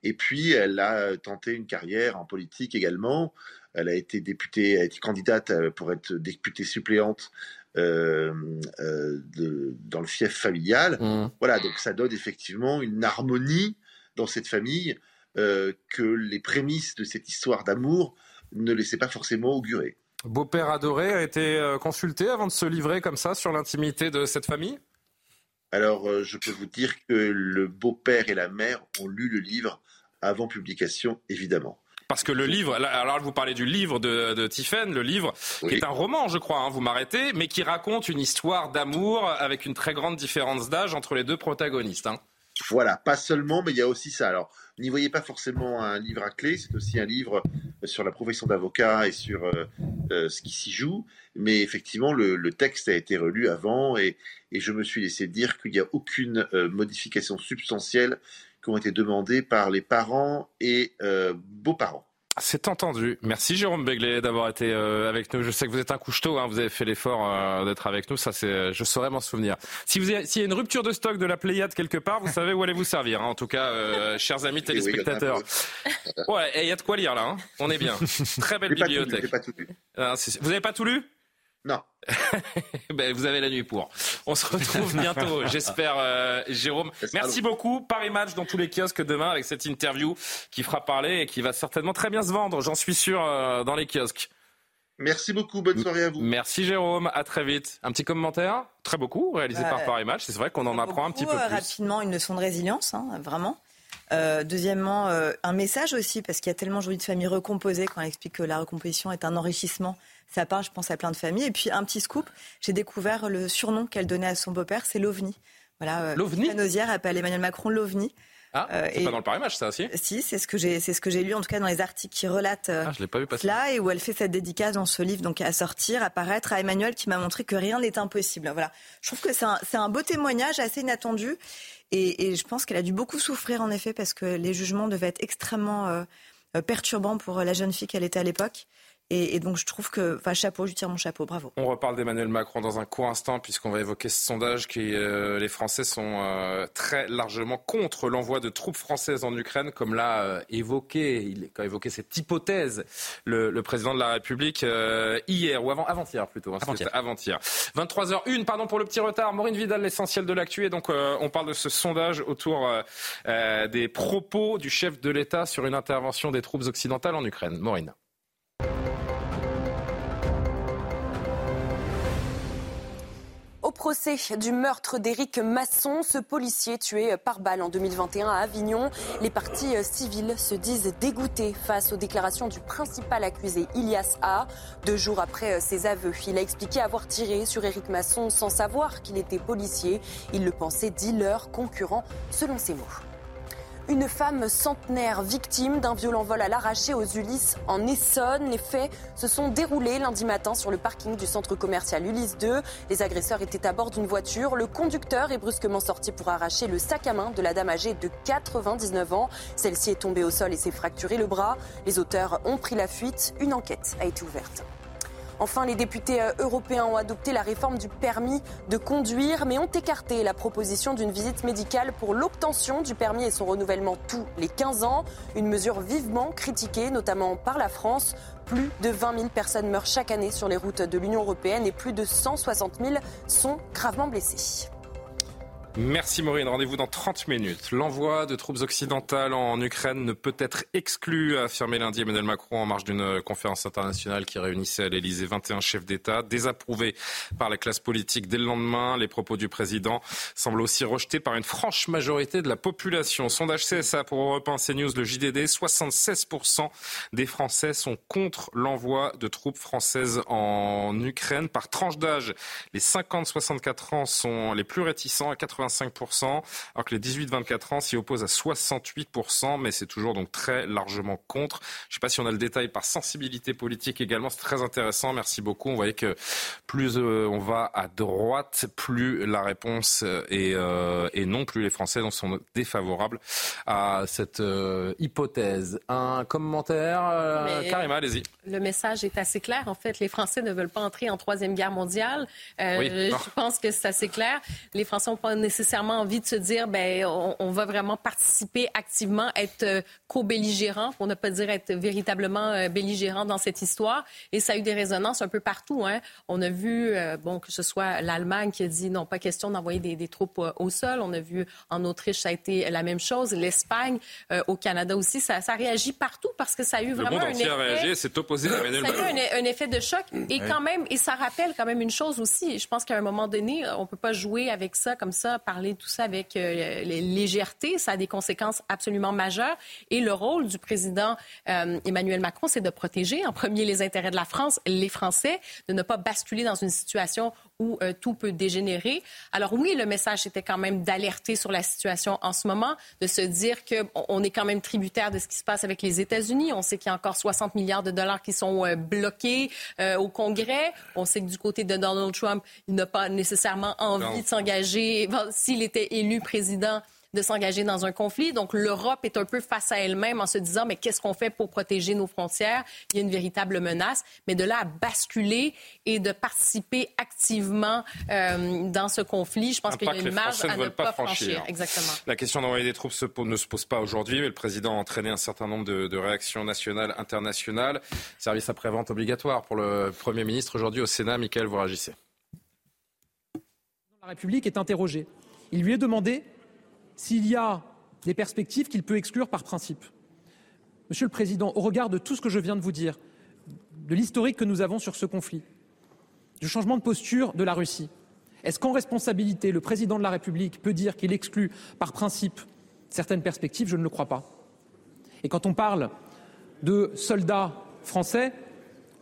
Et puis, elle a tenté une carrière en politique également. Elle a été députée, a été candidate euh, pour être députée suppléante euh, dans le fief familial. Mmh. Voilà, donc ça donne effectivement une harmonie dans cette famille que les prémices de cette histoire d'amour ne laissaient pas forcément augurer. Beau-père adoré a été consulté avant de se livrer comme ça sur l'intimité de cette famille? Alors, euh, je peux vous dire que le beau-père et la mère ont lu le livre avant publication, évidemment. Parce que le livre, alors vous parlez du livre de, de Tiffen, le livre, qui est un roman, je crois, hein, vous m'arrêtez, mais qui raconte une histoire d'amour avec une très grande différence d'âge entre les deux protagonistes. Hein. Voilà, pas seulement, mais il y a aussi ça. Alors, n'y voyez pas forcément un livre à clé, c'est aussi un livre sur la profession d'avocat et sur euh, euh, ce qui s'y joue. Mais effectivement, le, texte a été relu avant et, je me suis laissé dire qu'il n'y a aucune euh, modification substantielle qui ont été demandées par les parents et beaux-parents. C'est entendu. Merci Jérôme Begley d'avoir été euh, avec nous. Je sais que vous êtes un couche-tôt, hein. vous avez fait l'effort euh, d'être avec nous. Ça, c'est, euh, je saurais m'en souvenir. Si vous s'il y a une rupture de stock de la Pléiade quelque part, vous savez où allez vous servir. Hein. En tout cas, chers amis téléspectateurs. Ouais, il y a de quoi lire là. Hein. On est bien. (laughs) Très belle bibliothèque. Ah, vous n'avez pas tout lu? Non. (laughs) ben, vous avez la nuit pour. On se retrouve (laughs) bientôt, j'espère, euh, Jérôme. Merci beaucoup. Paris Match dans tous les kiosques demain avec cette interview qui fera parler et qui va certainement très bien se vendre, j'en suis sûr, euh, dans les kiosques. Merci beaucoup, bonne soirée à vous. Merci Jérôme, à très vite. Un petit commentaire? Très beaucoup, réalisé par Paris Match. C'est vrai qu'on en apprend un petit peu euh, plus. Rapidement, une leçon de résilience, hein, vraiment. Deuxièmement, un message aussi, parce qu'il y a tellement aujourd'hui de familles recomposées quand elle explique que la recomposition est un enrichissement ça parle, je pense, à plein de familles. Et puis, un petit scoop, j'ai découvert le surnom qu'elle donnait à son beau-père, c'est l'OVNI. Voilà, euh, l'OVNI Nosière appelle Emmanuel Macron l'OVNI. Ah, euh, c'est pas dans le Match, ça aussi Si, c'est ce que j'ai, c'est ce que j'ai lu en tout cas dans les articles qui relatent euh, ah, je l'ai pas vu passer. là et où elle fait cette dédicace dans ce livre, donc à sortir, à paraître, à Emmanuel qui m'a montré que rien n'est impossible. Voilà, je trouve que c'est un, c'est un beau témoignage assez inattendu et, je pense qu'elle a dû beaucoup souffrir en effet parce que les jugements devaient être extrêmement perturbants pour la jeune fille qu'elle était à l'époque Et, donc je trouve que, enfin, chapeau, je tire mon chapeau, bravo. On reparle d'Emmanuel Macron dans un court instant, puisqu'on va évoquer ce sondage qui, euh, les Français sont euh, très largement contre l'envoi de troupes françaises en Ukraine, comme l'a euh, évoqué, il a évoqué cette hypothèse le, président de la République hier ou avant, avant-hier plutôt. Hein, avant-hier. avant-hier. 23h01, pardon pour le petit retard. Maureen Vidal, l'essentiel de l'actu, et donc on parle de ce sondage autour des propos du chef de l'État sur une intervention des troupes occidentales en Ukraine. Maureen. Au procès du meurtre d'Éric Masson, ce policier tué par balle en 2021 à Avignon, les partis civils se disent dégoûtés face aux déclarations du principal accusé, Ilias A. Deux jours après ses aveux, il a expliqué avoir tiré sur Éric Masson sans savoir qu'il était policier. Il le pensait dealer, concurrent, selon ses mots. Une femme centenaire victime d'un violent vol à l'arraché aux Ulysses en Essonne. Les faits se sont déroulés lundi matin sur le parking du centre commercial Ulysse 2. Les agresseurs étaient à bord d'une voiture. Le conducteur est brusquement sorti pour arracher le sac à main de la dame âgée de 99 ans. Celle-ci est tombée au sol et s'est fracturé le bras. Les auteurs ont pris la fuite. Une enquête a été ouverte. Enfin, les députés euh, européens ont adopté la réforme du permis de conduire, mais ont écarté la proposition d'une visite médicale pour l'obtention du permis et son renouvellement tous les 15 ans. Une mesure vivement critiquée, notamment par la France. Plus de 20 000 personnes meurent chaque année sur les routes de l'Union européenne et plus de 160 000 sont gravement blessées. Merci Maureen. Rendez-vous dans 30 minutes. L'envoi de troupes occidentales en Ukraine ne peut être exclu, a affirmé lundi Emmanuel Macron en marge d'une conférence internationale qui réunissait à l'Elysée 21 chefs d'État. Désapprouvé par la classe politique dès le lendemain, les propos du président semblent aussi rejetés par une franche majorité de la population. Sondage CSA pour Europe 1 CNews, le JDD, 76% des Français sont contre l'envoi de troupes françaises en Ukraine. Par tranche d'âge, les 50-64 ans sont les plus réticents à 80 85%, alors que les 18-24 ans s'y opposent à 68%, mais c'est toujours donc très largement contre. Je ne sais pas si on a le détail par sensibilité politique également, c'est très intéressant, merci beaucoup. On voyait que plus euh, on va à droite, plus la réponse est, euh, non, plus les Français sont défavorables à cette euh, hypothèse. Un commentaire, Karima, allez-y. Le message est assez clair. En fait, les Français ne veulent pas entrer en troisième guerre mondiale. Je pense que c'est assez clair. Les Français n'ont pas nécessairement envie de se dire, ben, on, va vraiment participer activement, être euh, co-belligérant, pour ne pas dire être véritablement euh, belligérant dans cette histoire. Et ça a eu des résonances un peu partout. Hein. On a vu, euh, bon, que ce soit l'Allemagne qui a dit non, pas question d'envoyer des, troupes au sol. On a vu en Autriche, ça a été la même chose. L'Espagne, au Canada aussi, ça, ça réagit partout parce que ça a eu vraiment un effet. A réagi, c'est opposé à Emmanuel Ça a eu un, effet de choc. Et quand même, et ça rappelle quand même une chose aussi. Je pense qu'à un moment donné, on peut pas jouer avec ça comme ça parler de tout ça avec euh, légèreté. Ça a des conséquences absolument majeures. Et le rôle du président euh, Emmanuel Macron, c'est de protéger en premier les intérêts de la France, les Français, de ne pas basculer dans une situation où euh, tout peut dégénérer. Alors oui, le message était quand même d'alerter sur la situation en ce moment, de se dire qu'on est quand même tributaire de ce qui se passe avec les États-Unis. On sait qu'il y a encore 60 milliards de dollars qui sont euh, bloqués euh, au Congrès. On sait que du côté de Donald Trump, il n'a pas nécessairement envie de s'engager s'il était élu président de s'engager dans un conflit. Donc l'Europe est un peu face à elle-même en se disant mais qu'est-ce qu'on fait pour protéger nos frontières? Il y a une véritable menace. Mais de là à basculer et de participer activement euh, dans ce conflit, je pense qu'il y a une marge à ne, pas, franchir. Exactement. La question d'envoyer des troupes ne se pose pas aujourd'hui, mais le président a entraîné un certain nombre de, réactions nationales, internationales. Service après-vente obligatoire pour le Premier ministre aujourd'hui au Sénat. Michael, vous réagissez. La République est interrogée. Il lui est demandé s'il y a des perspectives qu'il peut exclure par principe. Monsieur le Président, au regard de tout ce que je viens de vous dire, de l'historique que nous avons sur ce conflit, du changement de posture de la Russie, est-ce qu'en responsabilité, le Président de la République peut dire qu'il exclut par principe certaines perspectives? Je ne le crois pas. Et quand on parle de soldats français,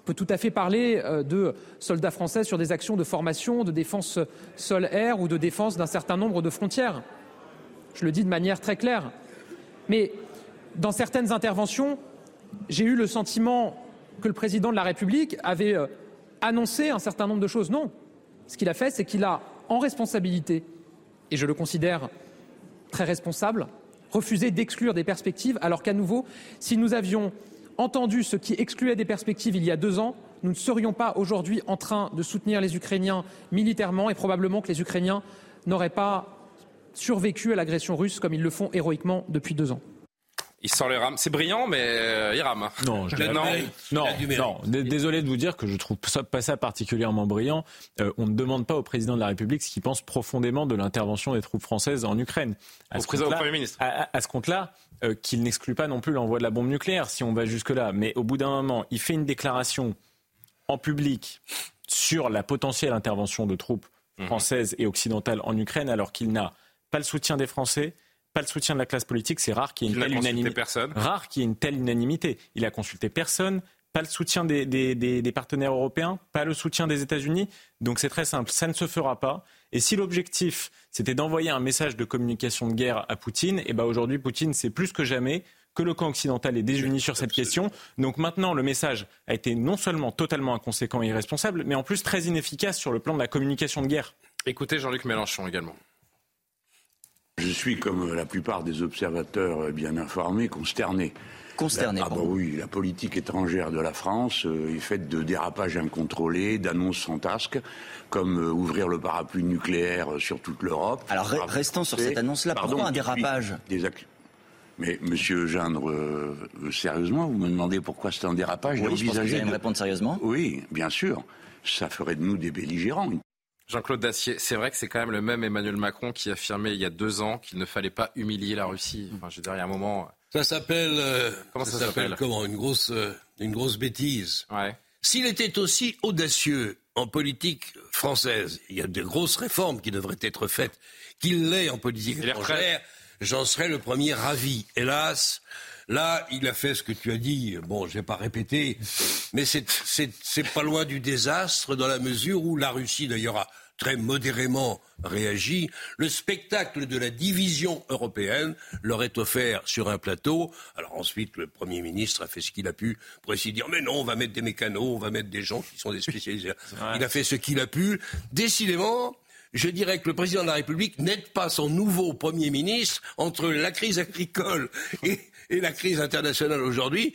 on peut tout à fait parler euh, de soldats français sur des actions de formation, de défense sol-air ou de défense d'un certain nombre de frontières. Je le dis de manière très claire. Mais dans certaines interventions, j'ai eu le sentiment que le président de la République avait euh, annoncé un certain nombre de choses. Non. Ce qu'il a fait, c'est qu'il a, en responsabilité, et je le considère très responsable, refusé d'exclure des perspectives, alors qu'à nouveau, si nous avions entendu ce qui excluait des perspectives il y a deux ans, nous ne serions pas aujourd'hui en train de soutenir les Ukrainiens militairement et probablement que les Ukrainiens n'auraient pas survécu à l'agression russe comme ils le font héroïquement depuis deux ans. Il sort les rames. C'est brillant, mais euh, il rame. Non, je non, non, non, Désolé de vous dire que je trouve ça, pas ça particulièrement brillant. Euh, on ne demande pas au président de la République ce qu'il pense profondément de l'intervention des troupes françaises en Ukraine. À au président, au Premier ministre. À, ce compte-là, euh, qu'il n'exclut pas non plus l'envoi de la bombe nucléaire, si on va jusque-là. Mais au bout d'un moment, il fait une déclaration en public sur la potentielle intervention de troupes mhm. françaises et occidentales en Ukraine, alors qu'il n'a pas le soutien des Français, pas le soutien de la classe politique. C'est rare qu'il y ait une telle unanimité. Rare qu'il y ait une telle unanimité. Il a consulté personne, pas le soutien des, partenaires européens, pas le soutien des États-Unis. Donc c'est très simple, ça ne se fera pas. Et si l'objectif c'était d'envoyer un message de communication de guerre à Poutine, et eh ben aujourd'hui Poutine c'est plus que jamais que le camp occidental est désuni sur cette question. Donc maintenant, le message a été non seulement totalement inconséquent et irresponsable, mais en plus très inefficace sur le plan de la communication de guerre. Écoutez Jean-Luc Mélenchon également. Je suis, comme la plupart des observateurs bien informés, consterné. Consterné. ah bah oui, la politique étrangère de la France euh, est faite de dérapages incontrôlés, d'annonces fantasques, comme euh, ouvrir le parapluie nucléaire sur toute l'Europe. Alors restons sur cette annonce-là. Pourquoi un dérapage? mais Monsieur Gindre, euh, sérieusement, vous me demandez pourquoi c'est un dérapage? Oui, je pense que vous allez me répondre sérieusement. Oui, bien sûr. Ça ferait de nous des belligérants. Jean-Claude Dacier, c'est vrai que c'est quand même le même Emmanuel Macron qui affirmait il y a deux ans qu'il ne fallait pas humilier la Russie. Enfin, je a un moment. Ça s'appelle. Euh, comment ça, s'appelle Comment une grosse, euh, une grosse bêtise. Ouais. S'il était aussi audacieux en politique française, il y a de grosses réformes qui devraient être faites, qu'il l'est en politique étrangère, j'en serais le premier ravi. Hélas, Là, il a fait ce que tu as dit. Bon, je vais pas répéter, mais c'est pas loin du désastre dans la mesure où la Russie, d'ailleurs, a très modérément réagi. Le spectacle de la division européenne leur est offert sur un plateau. Alors ensuite, le Premier ministre a fait ce qu'il a pu pour essayer de dire mais non, on va mettre des mécanos, on va mettre des gens qui sont des spécialisés. (laughs) Il a fait ce qu'il a pu. Décidément, je dirais que le président de la République n'aide pas son nouveau Premier ministre entre la crise agricole et, et la crise internationale aujourd'hui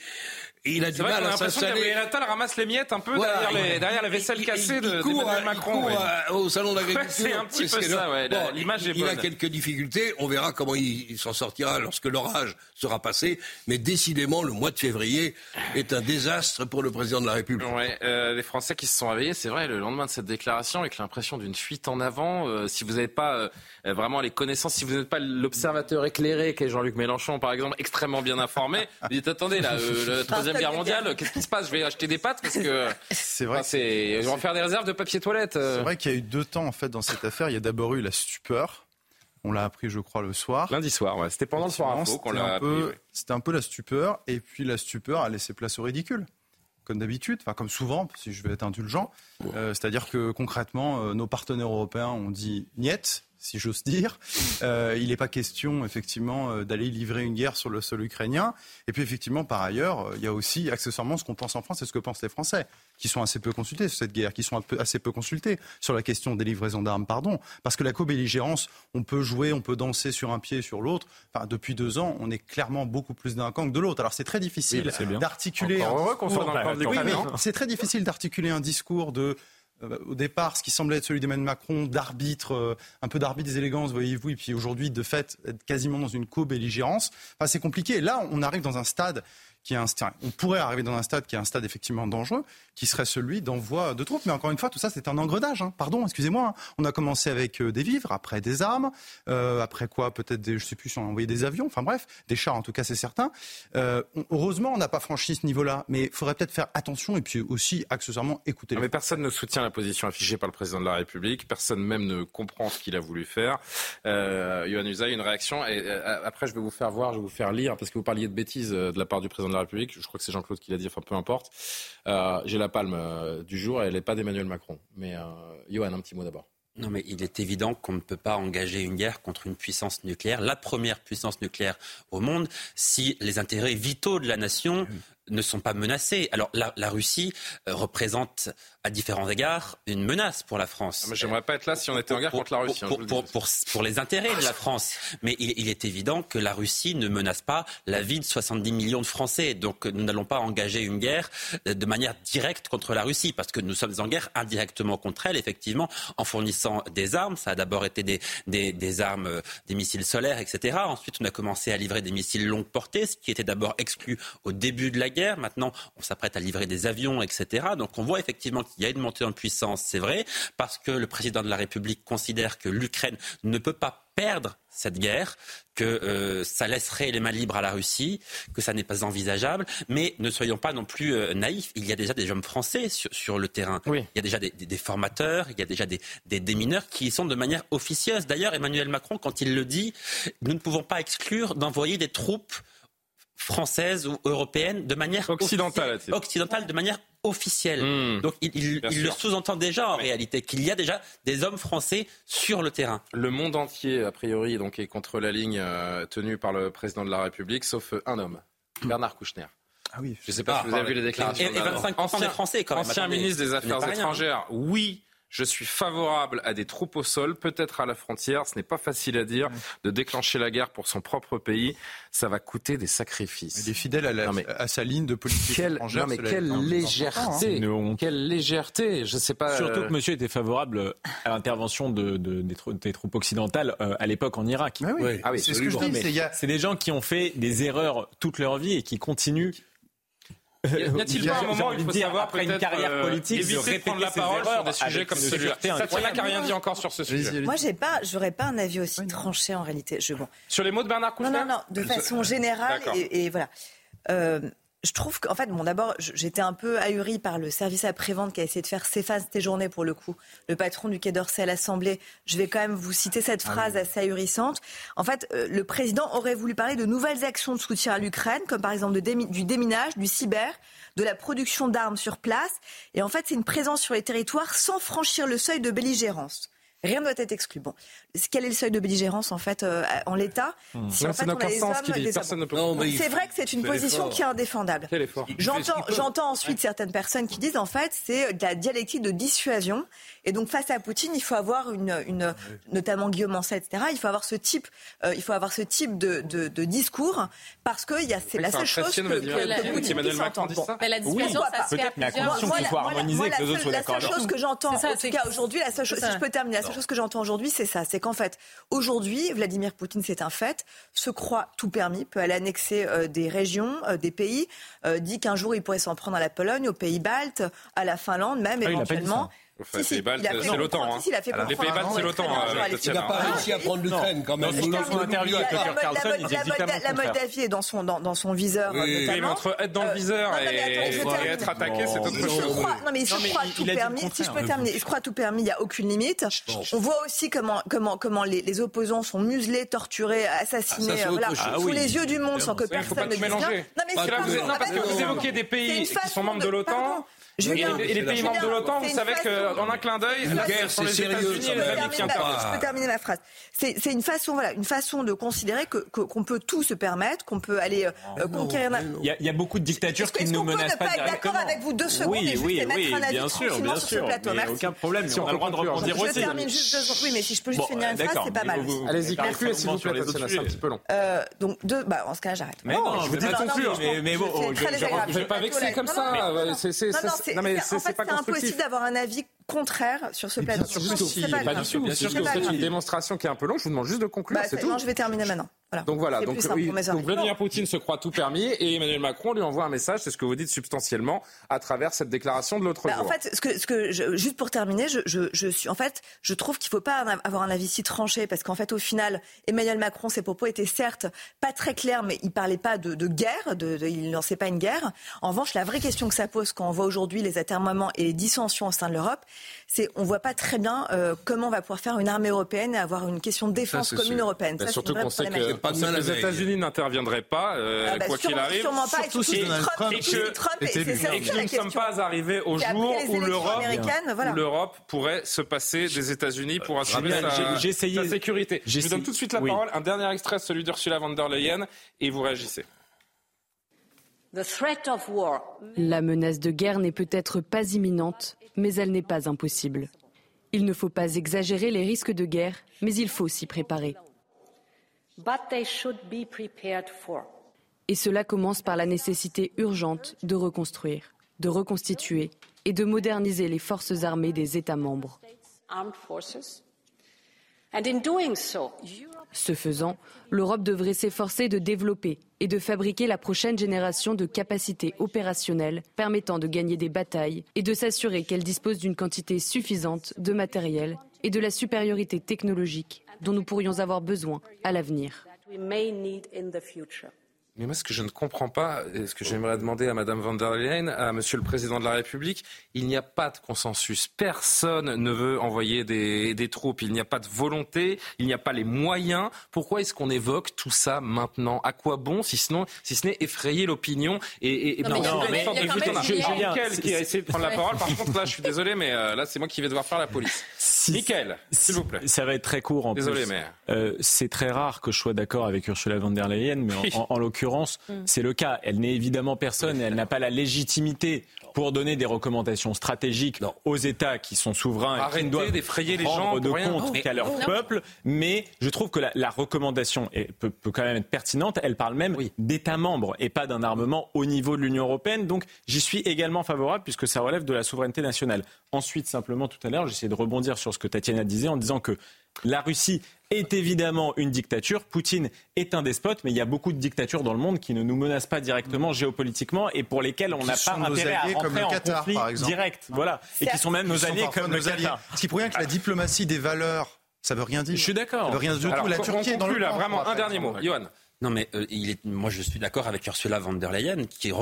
il a du mal à s'installer. Gabriel Attal ramasse les miettes un peu derrière, les, derrière, la vaisselle cassée de court, Macron. au salon d'agriculture. (laughs) c'est un petit peu ça, ouais. L'image est bonne. Il a quelques difficultés. On verra comment il, s'en sortira lorsque l'orage sera passé. Mais décidément, le mois de février est un désastre pour le président de la République. Ouais, euh, les Français qui se sont réveillés, c'est vrai, le lendemain de cette déclaration, avec l'impression d'une fuite en avant. Euh, si vous n'avez pas euh, vraiment les connaissances, si vous n'êtes pas l'observateur éclairé qu'est Jean-Luc Mélenchon, par exemple, extrêmement bien informé, vous dites attendez, là, le troisième Guerre mondiale, qu'est-ce qui se passe? Je vais acheter des pâtes parce que c'est vrai. c'est, ils vont faire des réserves de papier toilette. Euh. C'est vrai qu'il y a eu deux temps en fait dans cette affaire. Il y a d'abord eu la stupeur. On l'a appris, je crois, le soir. Lundi soir, ouais. C'était pendant le soir info qu'on l'a appris. C'était un peu la stupeur, et puis la stupeur a laissé place au ridicule comme d'habitude, enfin comme souvent, si je vais être indulgent. Euh, c'est-à-dire que concrètement, euh, nos partenaires européens ont dit niet, si j'ose dire. Euh, il n'est pas question, effectivement, euh, d'aller livrer une guerre sur le sol ukrainien. Et puis, effectivement, par ailleurs, euh, il y a aussi, accessoirement, ce qu'on pense en France et ce que pensent les Français, qui sont assez peu consultés sur cette guerre, qui sont assez peu consultés sur la question des livraisons d'armes, pardon. Parce que la co-belligérance, on peut jouer, on peut danser sur un pied et sur l'autre. Enfin, depuis deux ans, on est clairement beaucoup plus d'un camp que de l'autre. Alors, c'est très difficile d'articuler. c'est très difficile d'articuler un discours de au départ ce qui semblait être celui d'Emmanuel Macron, d'arbitre, euh, un peu d'arbitre des élégances, voyez-vous, et puis aujourd'hui, de fait, être quasiment dans une co-belligérance. Enfin, c'est compliqué. Là, on arrive dans un stade qui est un, on pourrait arriver dans un stade qui est un stade effectivement dangereux, qui serait celui d'envoi de troupes. Mais encore une fois, tout ça, c'est un engrenage. Hein. Pardon, excusez-moi. Hein. On a commencé avec euh, des vivres, après des armes, euh, après quoi, peut-être, des, je sais plus si on a envoyé des avions. Enfin bref, des chars en tout cas, c'est certain. Euh, heureusement, on n'a pas franchi ce niveau-là, mais il faudrait peut-être faire attention et puis aussi accessoirement écouter. mais personne ne soutient la position affichée par le président de la République. Personne même ne comprend ce qu'il a voulu faire. Yohann Usaï, une réaction. Et après, je vais vous faire voir, je vais vous faire lire, parce que vous parliez de bêtises de la part du président de la République. Je crois que c'est Jean-Claude qui l'a dit. Enfin, peu importe. J'ai la palme euh, du jour, elle n'est pas d'Emmanuel Macron. Mais euh, Johan, un petit mot d'abord. Non, mais il est évident qu'on ne peut pas engager une guerre contre une puissance nucléaire, la première puissance nucléaire au monde, si les intérêts vitaux de la nation ne sont pas menacés. Alors la, la Russie euh, représente à différents égards une menace pour la France. Ah, j'aimerais pas être là si on était en guerre contre la Russie. Hein, pour, pour, pour, pour, les intérêts de la France. Mais il, il, est évident que la Russie ne menace pas la vie de 70 millions de Français. Donc nous n'allons pas engager une guerre euh, de manière directe contre la Russie, parce que nous sommes en guerre indirectement contre elle, effectivement, en fournissant des armes. Ça a d'abord été des, des, des armes, euh, des missiles solaires, etc. Ensuite, on a commencé à livrer des missiles longue portée, ce qui était d'abord exclu au début de la guerre. Maintenant, on s'apprête à livrer des avions, etc. Donc on voit effectivement qu'il y a une montée en puissance, c'est vrai, parce que le président de la République considère que l'Ukraine ne peut pas perdre cette guerre, que euh, ça laisserait les mains libres à la Russie, que ça n'est pas envisageable. Mais ne soyons pas non plus euh, naïfs. Il y a déjà des hommes français sur, sur le terrain. Oui. Il y a déjà des, des, des, formateurs, il y a déjà des, des démineurs qui y sont de manière officieuse. D'ailleurs, Emmanuel Macron, quand il le dit, nous ne pouvons pas exclure d'envoyer des troupes française ou européenne de manière occidentale, occidentale de manière officielle. Mmh. Donc il, il, il le sous-entend déjà en oui. réalité qu'il y a déjà des hommes français sur le terrain. Le monde entier a priori donc est contre la ligne euh, tenue par le président de la République, sauf un homme, Bernard Kouchner. Ah oui. Je ne sais pas ah, si vous avez vu les déclarations. Et, et 25 ancien, des Français quand même. Ancien Attendez, ministre des Affaires étrangères, oui. Je suis favorable à des troupes au sol, peut-être à la frontière. Ce n'est pas facile à dire de déclencher la guerre pour son propre pays. Ça va coûter des sacrifices. Il est fidèle à, la, non mais, à sa ligne de politique quelle, étrangère. Non mais quelle légèreté non. Quelle légèreté Je sais pas. Surtout euh... que Monsieur était favorable à l'intervention de, de, des, troupes, des, troupes occidentales euh, à l'époque en Irak. Ah oui, oui. Ah oui c'est ce que je dis. C'est des gens qui ont fait des erreurs toute leur vie et qui continuent n'y a-t-il pas un moment où il faut dire, savoir après une carrière politique, euh, éviter de prendre la parole sur des sujets comme celui-là Tatiana n'a rien dit encore sur ce sujet. Moi, j'ai pas, j'aurais pas un avis aussi tranché en réalité. Je, bon. Sur les mots de Bernard Kouchner Non, non, non, de façon générale et, et, voilà. Euh, je trouve qu'en fait, bon, d'abord, j'étais un peu ahurie par le service après-vente qui a essayé de faire s'efface tes journées pour le coup. Le patron du Quai d'Orsay à l'Assemblée, je vais quand même vous citer cette phrase ah oui. assez ahurissante. En fait, euh, le président aurait voulu parler de nouvelles actions de soutien à l'Ukraine, comme par exemple de démi du déminage, du cyber, de la production d'armes sur place. Et en fait, c'est une présence sur les territoires sans franchir le seuil de belligérance. Rien ne doit être exclu. Bon, quel est le seuil de belligérance en fait euh, en l'état? Mmh. Si en fait on a les hommes, les hommes. C'est vrai que c'est une position qui est indéfendable. J'entends, j'entends ensuite ouais. certaines personnes qui disent en fait c'est de la dialectique de dissuasion et donc face à Poutine il faut avoir une, une notamment Guillaume Ancet, etc. Il faut avoir ce type, euh, il faut avoir ce type de, de, de discours parce que y a c'est la seule chose que, puisse entendre. Bon. Mais la dissuasion, ça se fait à plusieurs. qu'il faut harmoniser que les autres soient d'accord. La seule chose que j'entends, en tout cas aujourd'hui, la seule chose, si je peux terminer, la seule chose que j'entends aujourd'hui, c'est ça, c'est qu'en fait, aujourd'hui, Vladimir Poutine, c'est un fait, se croit tout permis, peut aller annexer euh, des régions, euh, des pays, euh, dit qu'un jour il pourrait s'en prendre à la Pologne, aux pays baltes, à la Finlande, même ah, éventuellement. Enfin, si, si, c'est l'OTAN. Les pays baltes, c'est l'OTAN. Il n'a pas réussi à prendre l'Ukraine quand même. Dans son interview avec Tucker Carlson, il dit La Moldavie est dans son, dans, dans son viseur. Oui, mais entre être dans le viseur et être attaqué, c'est autre chose. Non, mais il se croit tout permis. Si je peux terminer, il se croit tout permis, il n'y a aucune limite. On voit aussi comment, comment, comment les, les opposants sont muselés, torturés, assassinés, voilà, sous les yeux du monde sans que personne ne dise rien. Non, mais parce que vous évoquez des pays qui sont membres de l'OTAN. Julien, et, les pays membres de l'OTAN, vous savez qu'en un clin d'œil, la guerre, c'est sérieux. Je peux terminer ma phrase. C'est une façon, voilà, une façon de considérer que qu'on peut tout se permettre, qu'on peut aller euh, conquérir. Il y, a, il y a beaucoup de dictatures qui ne nous menacent pas directement. D'accord avec vous deux secondes oui, et oui, je oui, mettre un avis bien sûr, bien sûr. Aucun problème. Si on a le droit de rebondir aussi. Je termine juste deux secondes. Oui, mais si je peux juste finir une phrase, c'est pas mal. Allez-y, concluez s'il vous plaît, c'est un petit peu long. Donc deux, bah en ce cas, j'arrête. Mais non, je vous dis conclure. Mais bon, je vais pas vexer comme ça. Mais c'est pas c'est impossible d'avoir un avis contraire sur ce plateau. Bien sûr, c'est pas, pas du tout. Bien sûr que c'est une démonstration qui est un peu longue. Je vous demande juste de conclure. Bah, c'est tout. Non, je vais terminer maintenant. Voilà. Donc voilà. Donc, oui, donc Vladimir Poutine se croit tout permis et Emmanuel Macron lui envoie un message. C'est ce que vous dites substantiellement à travers cette déclaration de l'autre bah, jour. En fait, ce que, ce que je, juste pour terminer, je, je, je, suis en fait, je trouve qu'il ne faut pas avoir un avis si tranché parce qu'en fait, au final, Emmanuel Macron, ses propos étaient certes pas très clairs, mais il parlait pas de, de guerre, de, de, il lançait pas une guerre. En revanche, la vraie question que ça pose quand on voit aujourd'hui les atermoiements et les dissensions au sein de l'Europe, c'est on voit pas très bien euh, comment on va pouvoir faire une armée européenne et avoir une question de défense ça, commune sûr. européenne. Bah, ça, surtout qu'on sait que, pas les États-Unis n'interviendraient pas, euh, ah bah, quoi qu'il arrive. Sûrement pas, surtout si Trump, Trump, et que, Trump, et que nous ne sommes pas arrivés au jour où l'Europe voilà. pourrait se passer des États-Unis pour assurer sa, sa, sécurité. Je vous donne tout de suite la parole. Un dernier extrait, celui d'Ursula von der Leyen, et vous réagissez. La menace de guerre n'est peut-être pas imminente, mais elle n'est pas impossible. Il ne faut pas exagérer les risques de guerre, mais il faut s'y préparer. Et cela commence par la nécessité urgente de reconstruire, de reconstituer et de moderniser les forces armées des États membres. Ce faisant, l'Europe devrait s'efforcer de développer et de fabriquer la prochaine génération de capacités opérationnelles permettant de gagner des batailles et de s'assurer qu'elle dispose d'une quantité suffisante de matériel et de la supériorité technologique dont nous pourrions avoir besoin à l'avenir. Mais moi, ce que je ne comprends pas, et ce que j'aimerais demander à Mme von der Leyen, à Monsieur le Président de la République, il n'y a pas de consensus. Personne ne veut envoyer des, des troupes. Il n'y a pas de volonté. Il n'y a pas les moyens. Pourquoi est-ce qu'on évoque tout ça maintenant? À quoi bon, si, sinon, si ce n'est effrayer l'opinion et, et, non, non, mais, qui a essayé de prendre la parole. Par contre, là, je suis désolé, mais euh, là, c'est moi qui vais devoir faire la police. Si, Michael, s'il vous plaît. Ça va être très court en désolé, plus. mais euh, c'est très rare que je sois d'accord avec Ursula von der Leyen, mais en, en, en l'occurrence Mm. c'est le cas. Elle n'est évidemment personne et elle n'a pas la légitimité pour donner des recommandations stratégiques aux États qui sont souverains Arrêtez et qui doivent d'effrayer les gens de compte qu'à leur peuple. Mais je trouve que la, la recommandation est, peut, peut, quand même être pertinente. Elle parle même oui. d'États membres et pas d'un armement au niveau de l'Union européenne. Donc j'y suis également favorable puisque ça relève de la souveraineté nationale. Ensuite, simplement tout à l'heure, j'essaie de rebondir sur ce que Tatiana disait en disant que la Russie est évidemment une dictature. Poutine est un despote, mais il y a beaucoup de dictatures dans le monde qui ne nous menacent pas directement géopolitiquement et pour lesquelles on n'a pas intérêt à rentrer en Qatar, conflit par exemple. direct. Voilà. Et qui sont même nos alliés comme nos le alliés. Qatar. Ce qui prouve bien que la diplomatie des valeurs, ça veut rien dire. Je suis d'accord. Ça veut rien dire du Alors, tout. La Turquie est dans le là, camp, vraiment en un dernier mot. Johan. Non, mais euh, il est, moi, je suis d'accord avec Ursula von der Leyen qui,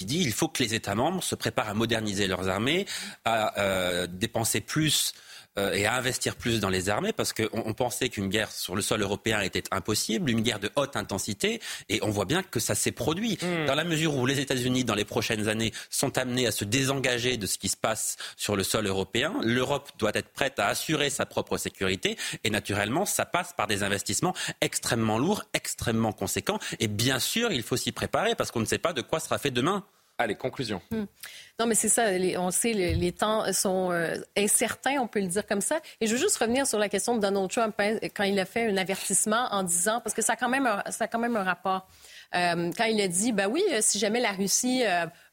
dit il faut que les États membres se préparent à moderniser leurs armées, à euh, dépenser plus euh, et à investir plus dans les armées parce qu'on on pensait qu'une guerre sur le sol européen était impossible, une guerre de haute intensité, et on voit bien que ça s'est produit. Hmm. Dans la mesure où les États-Unis, dans les prochaines années, sont amenés à se désengager de ce qui se passe sur le sol européen, l'Europe doit être prête à assurer sa propre sécurité, et naturellement, ça passe par des investissements extrêmement lourds, extrêmement conséquents, et bien sûr, il faut s'y préparer parce qu'on ne sait pas de quoi sera fait demain. Allez, conclusion. Hmm. Non, mais c'est ça. on sait, les, les temps sont euh, incertains, on peut le dire comme ça. Et je veux juste revenir sur la question de Donald Trump hein, quand il a fait un avertissement en disant, parce que ça a quand même un, ça a quand même un rapport. Euh, quand il a dit, ben oui, euh, si jamais la Russie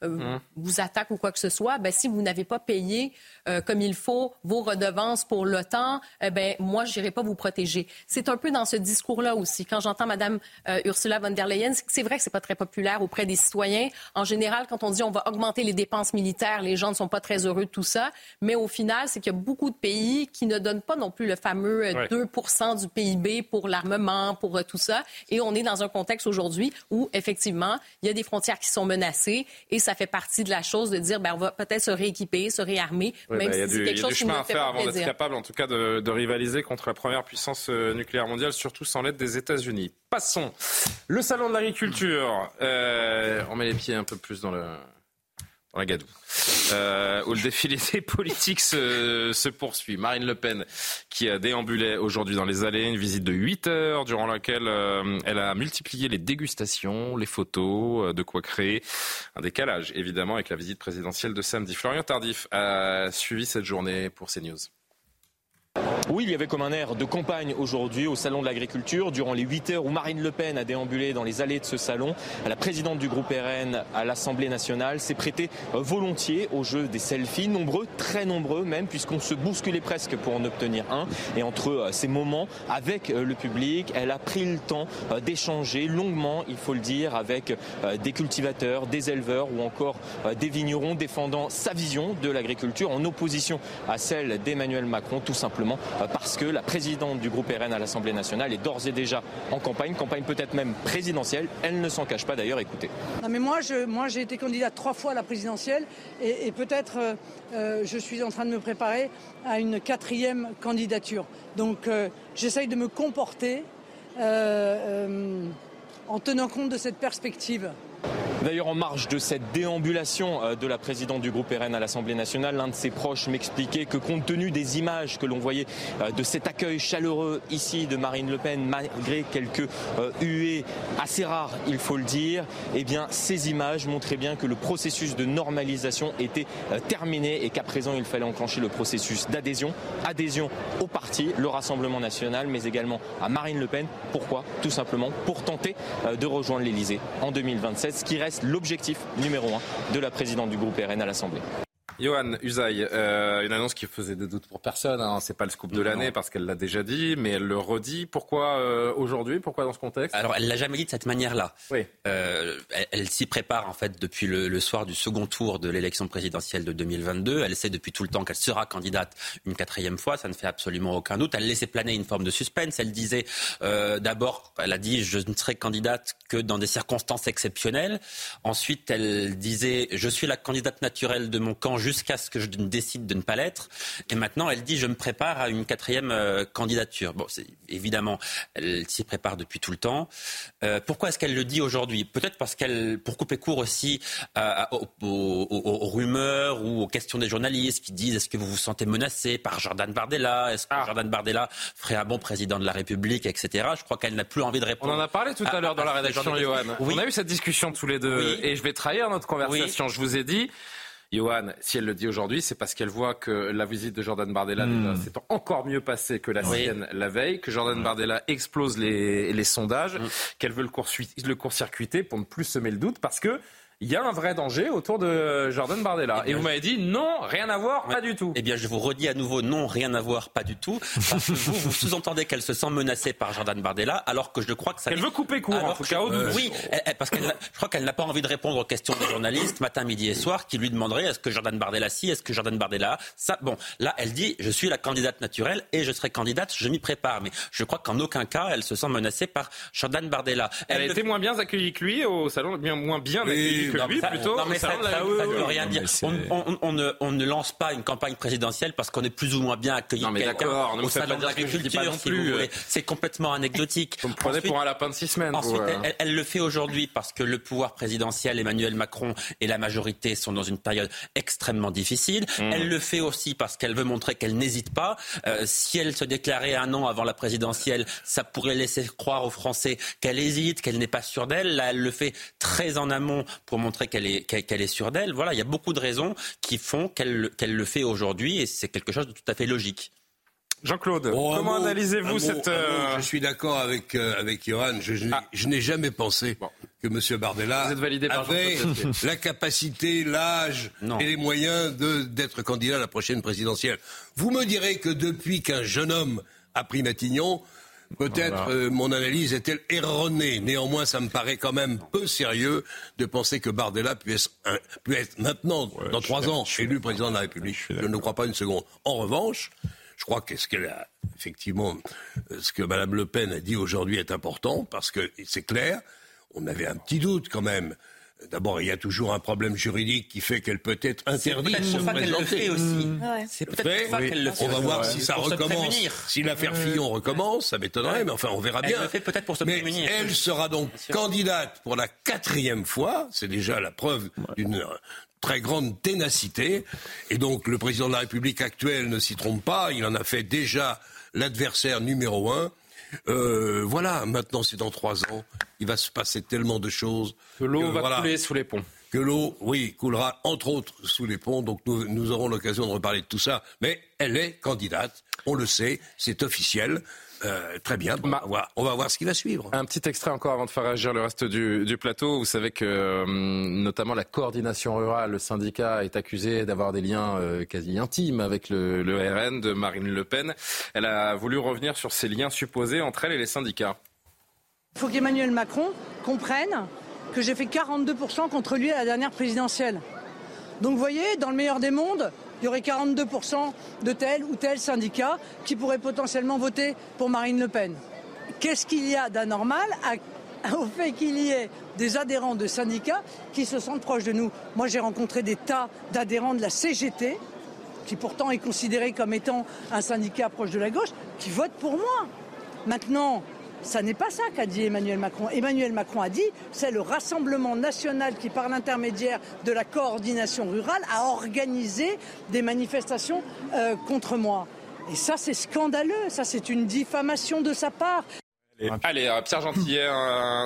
euh, Hum. vous attaque ou quoi que ce soit, ben si vous n'avez pas payé euh, comme il faut vos redevances pour l'OTAN, eh ben moi je n'irai pas vous protéger. C'est un peu dans ce discours-là aussi. Quand j'entends Madame euh, Ursula von der Leyen, c'est vrai que c'est pas très populaire auprès des citoyens. En général, quand on dit on va augmenter les dépenses militaires, les gens ne sont pas très heureux de tout ça. Mais au final, c'est qu'il y a beaucoup de pays qui ne donnent pas non plus le fameux Ouais. 2% du PIB pour l'armement, pour tout ça. Et on est dans un contexte aujourd'hui où, effectivement, il y a des frontières qui sont menacées et ça fait partie de la chose de dire, ben, on va peut-être se rééquiper, se réarmer, Oui, même il y a si c'est il y a quelque du chose qui chemin nous à fait faire avant d'être capable, en tout cas, de, de rivaliser contre la première puissance euh, nucléaire mondiale, surtout sans l'aide des États-Unis. Passons. Le salon de l'agriculture. Euh, on met les pieds un peu plus dans le dans la gadoue. Euh, où le défilé (laughs) des politiques se, se poursuit. Marine Le Pen qui a déambulé aujourd'hui dans les allées, une visite de 8 heures durant laquelle euh, elle a multiplié les dégustations, les photos, euh, de quoi créer un décalage évidemment avec la visite présidentielle de samedi. Florian Tardif a suivi cette journée pour CNews. Oui, il y avait comme un air de campagne aujourd'hui au Salon de l'Agriculture, durant les 8 heures où Marine Le Pen a déambulé dans les allées de ce salon. La présidente du groupe RN à l'Assemblée nationale s'est prêtée volontiers au jeu des selfies, nombreux, très nombreux même, puisqu'on se bousculait presque pour en obtenir un. Et entre euh, ces moments avec euh, le public, elle a pris le temps euh, d'échanger longuement, il faut le dire, avec des cultivateurs, des éleveurs ou encore des vignerons défendant sa vision de l'agriculture en opposition à celle d'Emmanuel Macron, tout simplement parce que la présidente du groupe RN à l'Assemblée nationale est d'ores et déjà en campagne, campagne peut-être même présidentielle. Elle ne s'en cache pas d'ailleurs, écoutez. Mais moi, j'ai été candidate trois fois à la présidentielle et, peut-être euh, euh, je suis en train de me préparer à une quatrième candidature. Donc, euh, j'essaye de me comporter en tenant compte de cette perspective. D'ailleurs, en marge de cette déambulation euh, de la présidente du groupe RN à l'Assemblée nationale, l'un de ses proches m'expliquait que compte tenu des images que l'on voyait euh, de cet accueil chaleureux ici de Marine Le Pen, malgré quelques euh, huées assez rares, il faut le dire, eh bien, ces images montraient bien que le processus de normalisation était terminé et qu'à présent, il fallait enclencher le processus d'adhésion. Adhésion au parti, le Rassemblement national, mais également à Marine Le Pen. Pourquoi? Tout simplement pour tenter de rejoindre l'Elysée en 2027, ce qui reste l'objectif numéro un de la présidente du groupe RN à l'Assemblée. Johan Usaï, euh, une annonce qui faisait de doute pour personne. Hein. C'est pas le scoop de l'année parce qu'elle l'a déjà dit, mais elle le redit. Pourquoi euh, aujourd'hui? Pourquoi dans ce contexte? Alors, elle l'a jamais dit de cette manière-là. Oui. Euh, elle, s'y prépare en fait depuis le, soir du second tour de l'élection présidentielle de 2022. Elle sait depuis tout le temps qu'elle sera candidate une quatrième fois. Ça ne fait absolument aucun doute. Elle laissait planer une forme de suspense. Elle disait d'abord, elle a dit je ne serai candidate que dans des circonstances exceptionnelles. Ensuite, elle disait je suis la candidate naturelle de mon camp jusqu'à ce que je décide de ne pas l'être. Et maintenant, elle dit je me prépare à une quatrième euh, candidature. Bon, évidemment, elle s'y prépare depuis tout le temps. Euh, pourquoi est-ce qu'elle le dit aujourd'hui? Peut-être parce qu'elle, pour couper court aussi aux, rumeurs ou aux questions des journalistes qui disent est-ce que vous vous sentez menacé par Jordan Bardella? Est-ce que ah. Jordan Bardella ferait un bon président de la République, etc. Je crois qu'elle n'a plus envie de répondre. On en a parlé tout à, l'heure dans la rédaction, Johan. On a eu cette discussion tous les deux et je vais trahir notre conversation. Je vous ai dit. Johan, si elle le dit aujourd'hui, c'est parce qu'elle voit que la visite de Jordan Bardella hmm. s'est encore mieux passée que la sienne la veille, que Jordan. Bardella explose les, sondages, hmm. qu'elle veut le court-circuiter pour ne plus semer le doute, parce que il y a un vrai danger autour de Jordan Bardella. Eh et, vous m'avez dit non, rien à voir, pas du tout. Eh bien, je vous redis à nouveau non, rien à voir, pas du tout. Parce que vous, vous (laughs) sous-entendez qu'elle se sent menacée par Jordan Bardella, alors que je crois que ça. Elle veut couper court, en tout cas, Oui, parce que je crois qu'elle n'a pas envie de répondre aux questions des journalistes matin, midi et soir qui lui demanderaient est-ce que Jordan Bardella si, est-ce que Jordan Bardella ça. Bon, là, elle dit je suis la candidate naturelle et je serai candidate, je m'y prépare. Mais je crois qu'en aucun cas elle se sent menacée par Jordan Bardella. Elle, a été moins bien accueillie que lui au salon, bien moins bien accueillie que lui plutôt. Non, mais ça, ne veut rien dire. On, ne, on, ne, lance pas une campagne présidentielle parce qu'on est plus ou moins bien accueilli quelqu'un au salon de l'agriculture, si voulez. C'est complètement anecdotique. Vous me prenez pour un lapin de six semaines. Ensuite, elle, le fait aujourd'hui parce que le pouvoir présidentiel, Emmanuel Macron et la majorité sont dans une période extrêmement difficile. Mmh. Elle le fait aussi parce qu'elle veut montrer qu'elle n'hésite pas. Euh, si elle se déclarait un an avant la présidentielle, ça pourrait laisser croire aux Français qu'elle hésite, qu'elle n'est pas sûre d'elle. Là, elle le fait très en amont pour montrer qu'elle est qu'elle est sûre d'elle. Voilà, il y a beaucoup de raisons qui font qu'elle le fait aujourd'hui et c'est quelque chose de tout à fait logique. Jean-Claude, comment analysez-vous cette... Euh, je suis d'accord avec, euh, avec Johan. Ah. Je, n'ai jamais pensé que M. Bardella avait (laughs) (laughs) la capacité, l'âge et les moyens d'être candidat à la prochaine présidentielle. Vous me direz que depuis qu'un jeune homme a pris Matignon, Peut-être euh, mon analyse est-elle erronée. Néanmoins, ça me paraît quand même peu sérieux de penser que Bardella puisse, être maintenant, dans trois ans, élu président de la République. Je, ne crois pas une seconde. En revanche, je crois que ce qu'elle a effectivement, euh, ce que Mme Le Pen a dit aujourd'hui est important parce que c'est clair. On avait un petit doute quand même D'abord, il y a toujours un problème juridique qui fait qu'elle peut être interdite de se présenter. aussi. Mmh. C'est peut-être ça qu'elle le fait. On va voir si ça recommence. Si l'affaire Fillon recommence, ça m'étonnerait, mais enfin, on verra bien. Elle le fait peut-être pour se mais prémunir. Elle sera donc candidate pour la quatrième fois. C'est déjà la preuve d'une très grande ténacité. Et donc, le président de la République actuel ne s'y trompe pas. Il en a fait déjà l'adversaire numéro un. Euh, voilà, maintenant c'est dans trois ans. Il va se passer tellement de choses. Que l'eau va couler sous les ponts. Que l'eau, oui, coulera entre autres sous les ponts. Donc nous, nous aurons l'occasion de reparler de tout ça. Mais elle est candidate, on le sait, c'est officiel. Euh, très bien, on, va voir, on va voir ce qui va suivre. Un petit extrait encore avant de faire réagir le reste du, plateau. Vous savez que euh, notamment la coordination rurale, le syndicat, est accusé d'avoir des liens euh, quasi intimes avec le, le, RN de Marine Le Pen. Elle a voulu revenir sur ces liens supposés entre elle et les syndicats. Il faut qu'Emmanuel Macron comprenne que j'ai fait 42% contre lui à la dernière présidentielle. Donc vous voyez, dans le meilleur des mondes, il y aurait 42% de tel ou tel syndicat qui pourrait potentiellement voter pour Marine Le Pen. Qu'est-ce qu'il y a d'anormal (laughs) au fait qu'il y ait des adhérents de syndicats qui se sentent proches de nous? Moi, j'ai rencontré des tas d'adhérents de la CGT, qui pourtant est considéré comme étant un syndicat proche de la gauche, qui votent pour moi. Maintenant, Ça n'est pas ça qu'a dit Emmanuel Macron. Emmanuel Macron a dit c'est le Rassemblement national qui, par l'intermédiaire de la coordination rurale, a organisé des manifestations euh, contre moi. Et ça, c'est scandaleux. Ça, c'est une diffamation de sa part. Allez, euh, Pierre Gentillet,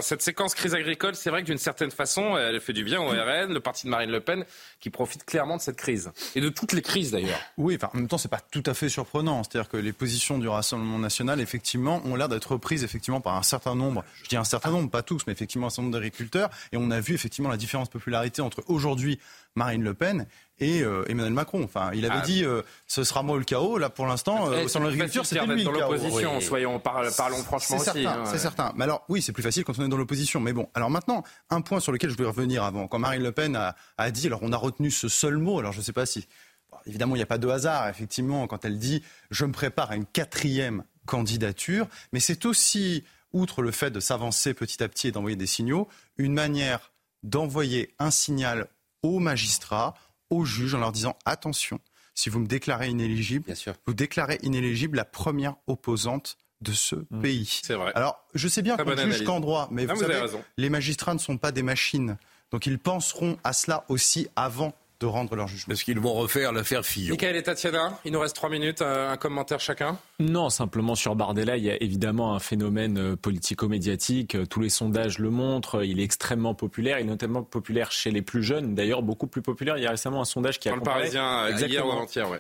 cette séquence crise agricole, c'est vrai que d'une certaine façon, elle fait du bien au RN, le parti de Marine Le Pen, qui profite clairement de cette crise. Et de toutes les crises d'ailleurs. Oui, enfin, en même temps, c'est pas tout à fait surprenant. C'est-à-dire que les positions du Rassemblement national, effectivement, ont l'air d'être reprises effectivement par un certain nombre, je dis un certain nombre, pas tous, mais effectivement un certain nombre d'agriculteurs. Et on a vu effectivement la différence de popularité entre aujourd'hui Marine Le Pen et euh, Emmanuel Macron. Enfin, il avait ah. dit euh, ce sera moi le chaos. Là, pour l'instant, euh, au l'agriculture, c'est lui dans l'opposition. Soyons parlons franchement aussi. Certain, hein, c'est certain. Mais alors, oui, c'est plus facile quand on est dans l'opposition. Mais bon, alors maintenant, un point sur lequel je voulais revenir avant. Quand Marine Le Pen a, a dit, alors on a retenu ce seul mot. Alors je ne sais pas si, évidemment, il n'y a pas de hasard. Effectivement, quand elle dit je me prépare à une quatrième candidature, mais c'est aussi, outre le fait de s'avancer petit à petit et d'envoyer des signaux, une manière d'envoyer un signal aux magistrats aux juges en leur disant attention, si vous me déclarez inéligible, vous déclarez inéligible la première opposante de ce mmh. pays. C'est vrai. Alors, je sais bien qu'on juge qu'en droit, mais vous, savez, les magistrats ne sont pas des machines. Donc ils penseront à cela aussi avant de rendre leur jugement. Parce qu'ils vont refaire l'affaire Fillon. Michael et Tatiana, il nous reste trois minutes, euh, un commentaire chacun Non, simplement sur Bardella, il y a évidemment un phénomène euh, politico-médiatique. Euh, tous les sondages le montrent. Il est extrêmement populaire, il est notamment populaire chez les plus jeunes, d'ailleurs beaucoup plus populaire. Il y a récemment un sondage qui a, comparé,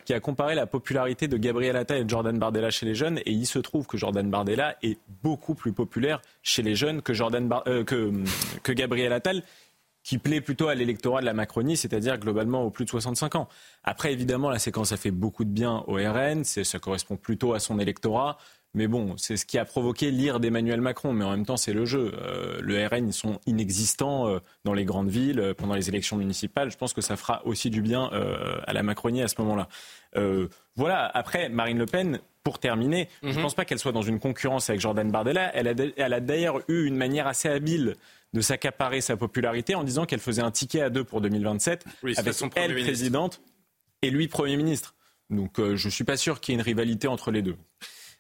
qui a comparé la popularité de Gabriel Attal et de Jordan Bardella chez les jeunes. Et il se trouve que Jordan Bardella est beaucoup plus populaire chez les jeunes que, Jordan que, que Gabriel Attal qui plaît plutôt à l'électorat de la Macronie, c'est-à-dire globalement aux plus de 65 ans. Après, évidemment, la séquence a fait beaucoup de bien au RN, ça correspond plutôt à son électorat. Mais bon, c'est ce qui a provoqué l'ire d'Emmanuel Macron. Mais en même temps, c'est le jeu. Euh, le RN, ils sont inexistants euh, dans les grandes villes euh, pendant les élections municipales. Je pense que ça fera aussi du bien à la Macronie à ce moment-là. voilà. Après, Marine Le Pen, pour terminer, je ne mhm. pense pas qu'elle soit dans une concurrence avec Jordan Bardella. Elle a, elle a d'ailleurs eu une manière assez habile de s'accaparer sa popularité en disant qu'elle faisait un ticket à deux pour 2027 avec son elle présidente et lui Premier ministre. Donc euh, je ne suis pas sûr qu'il y ait une rivalité entre les deux.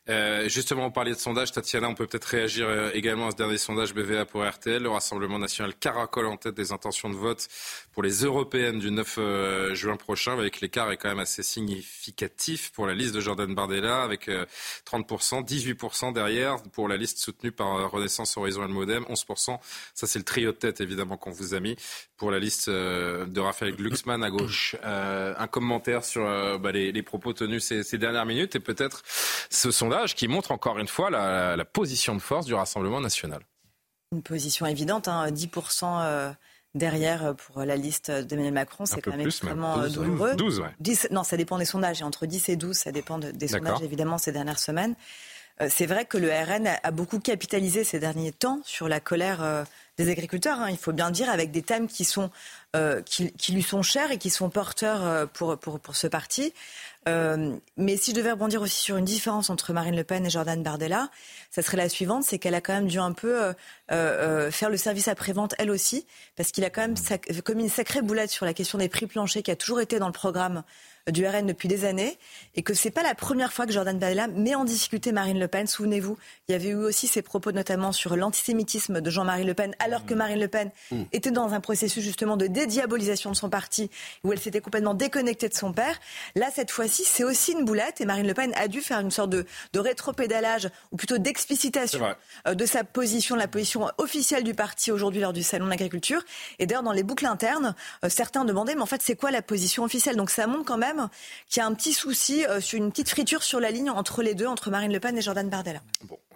Euh, justement, on parlait de sondage. Tatiana, on peut peut-être réagir euh, également à ce dernier sondage BVA pour RTL. Le Rassemblement national caracole en tête des intentions de vote pour les européennes du 9 euh, juin prochain, avec l'écart est quand même assez significatif pour la liste de Jordan Bardella, avec 30%, 18% derrière pour la liste soutenue par Renaissance Horizon et le Modem, 11%. Ça, c'est le trio de tête, évidemment, qu'on vous a mis pour la liste de Raphaël Glucksmann à gauche. un commentaire sur bah, les, propos tenus ces, ces dernières minutes et peut-être ce sondage qui montre encore une fois la, position de force du Rassemblement national. Une position évidente, 10% hein, euh, derrière pour la liste d'Emmanuel Macron, c'est quand même extrêmement euh, douloureux. 12, non, ça dépend des sondages. Entre 10 et 12, ça dépend des sondages, évidemment, ces dernières semaines. Euh, c'est vrai que le RN a beaucoup capitalisé ces derniers temps sur la colère des agriculteurs, hein, il faut bien dire, avec des thèmes qui, sont, qui, qui, lui sont chers et qui sont porteurs pour, pour, pour ce parti. Euh, mais si je devais rebondir aussi sur une différence entre Marine Le Pen et Jordan Bardella, ça serait la suivante, c'est qu'elle a quand même dû un peu euh, euh, faire le service après-vente elle aussi, parce qu'il a quand même commis une sacrée boulette sur la question des prix planchers qui a toujours été dans le programme du RN depuis des années et que c'est pas la première fois que Jordan Bardella met en difficulté Marine Le Pen. Souvenez-vous, il y avait eu aussi ses propos notamment sur l'antisémitisme de Jean-Marie Le Pen, alors que. Marine Le Pen mmh. était dans un processus justement de dédiabolisation de son parti où elle s'était complètement déconnectée de son père. Là, cette fois-ci, c'est aussi une boulette et Marine Le Pen a dû faire une sorte de, de rétropédalage ou plutôt d'explicitation euh, de sa position, la position officielle du parti aujourd'hui lors du salon de l'agriculture. Et d'ailleurs, dans les boucles internes, euh, certains demandaient, mais en fait, c'est quoi la position officielle? Donc ça montre quand même qu'il y a un petit souci, euh, sur une petite friture sur la ligne entre les deux, entre Marine Le Pen et Jordan Bardella.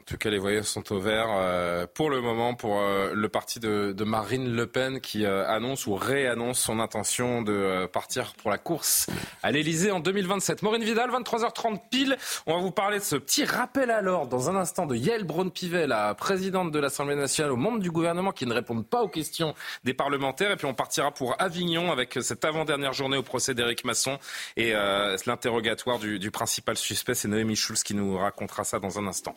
Tout cas, les voyages sont au vert euh, pour le moment pour euh, le parti de, Marine Le Pen qui annonce ou réannonce son intention de partir pour la course à l'Elysée en 2027. Maureen Vidal, 23h30 pile. On va vous parler de ce petit rappel à l'ordre dans un instant de Yael Braun-Pivet, la présidente de l'Assemblée nationale, aux membres du gouvernement qui ne répondent pas aux questions des parlementaires. Et puis on partira pour Avignon avec cette avant-dernière journée au procès d'Éric Masson et euh, l'interrogatoire du, principal suspect. C'est Noémie Schulz qui nous racontera ça dans un instant.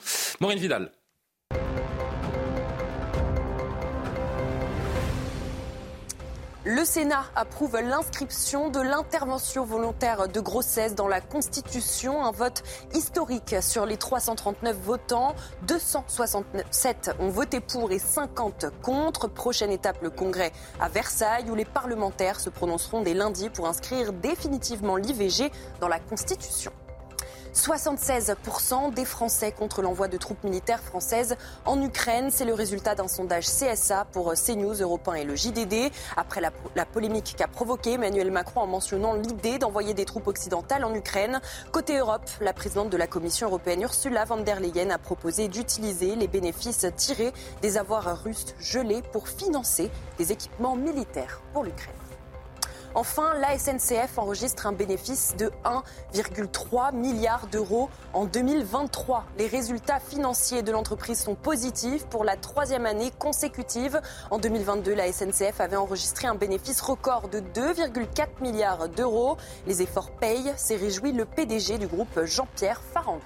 Le Sénat approuve l'inscription de l'intervention volontaire de grossesse dans la Constitution, un vote historique sur les 339 votants. 267 ont voté pour et 50 contre. Prochaine étape, le Congrès à Versailles, où les parlementaires se prononceront dès lundi pour inscrire définitivement l'IVG dans la Constitution. 76% des Français contre l'envoi de troupes militaires françaises en Ukraine. C'est le résultat d'un sondage CSA pour CNews, Europe 1 et le JDD. Après la, la polémique qu'a provoqué Emmanuel Macron en mentionnant l'idée d'envoyer des troupes occidentales en Ukraine. Côté Europe, la présidente de la Commission européenne Ursula von der Leyen a proposé d'utiliser les bénéfices tirés des avoirs russes gelés pour financer des équipements militaires pour l'Ukraine. Enfin, la SNCF enregistre un bénéfice de 1,3 milliard d'euros en 2023. Les résultats financiers de l'entreprise sont positifs pour la troisième année consécutive. En 2022, la SNCF avait enregistré un bénéfice record de 2,4 milliards d'euros. Les efforts payent, s'est réjoui le PDG du groupe Jean-Pierre Farandou.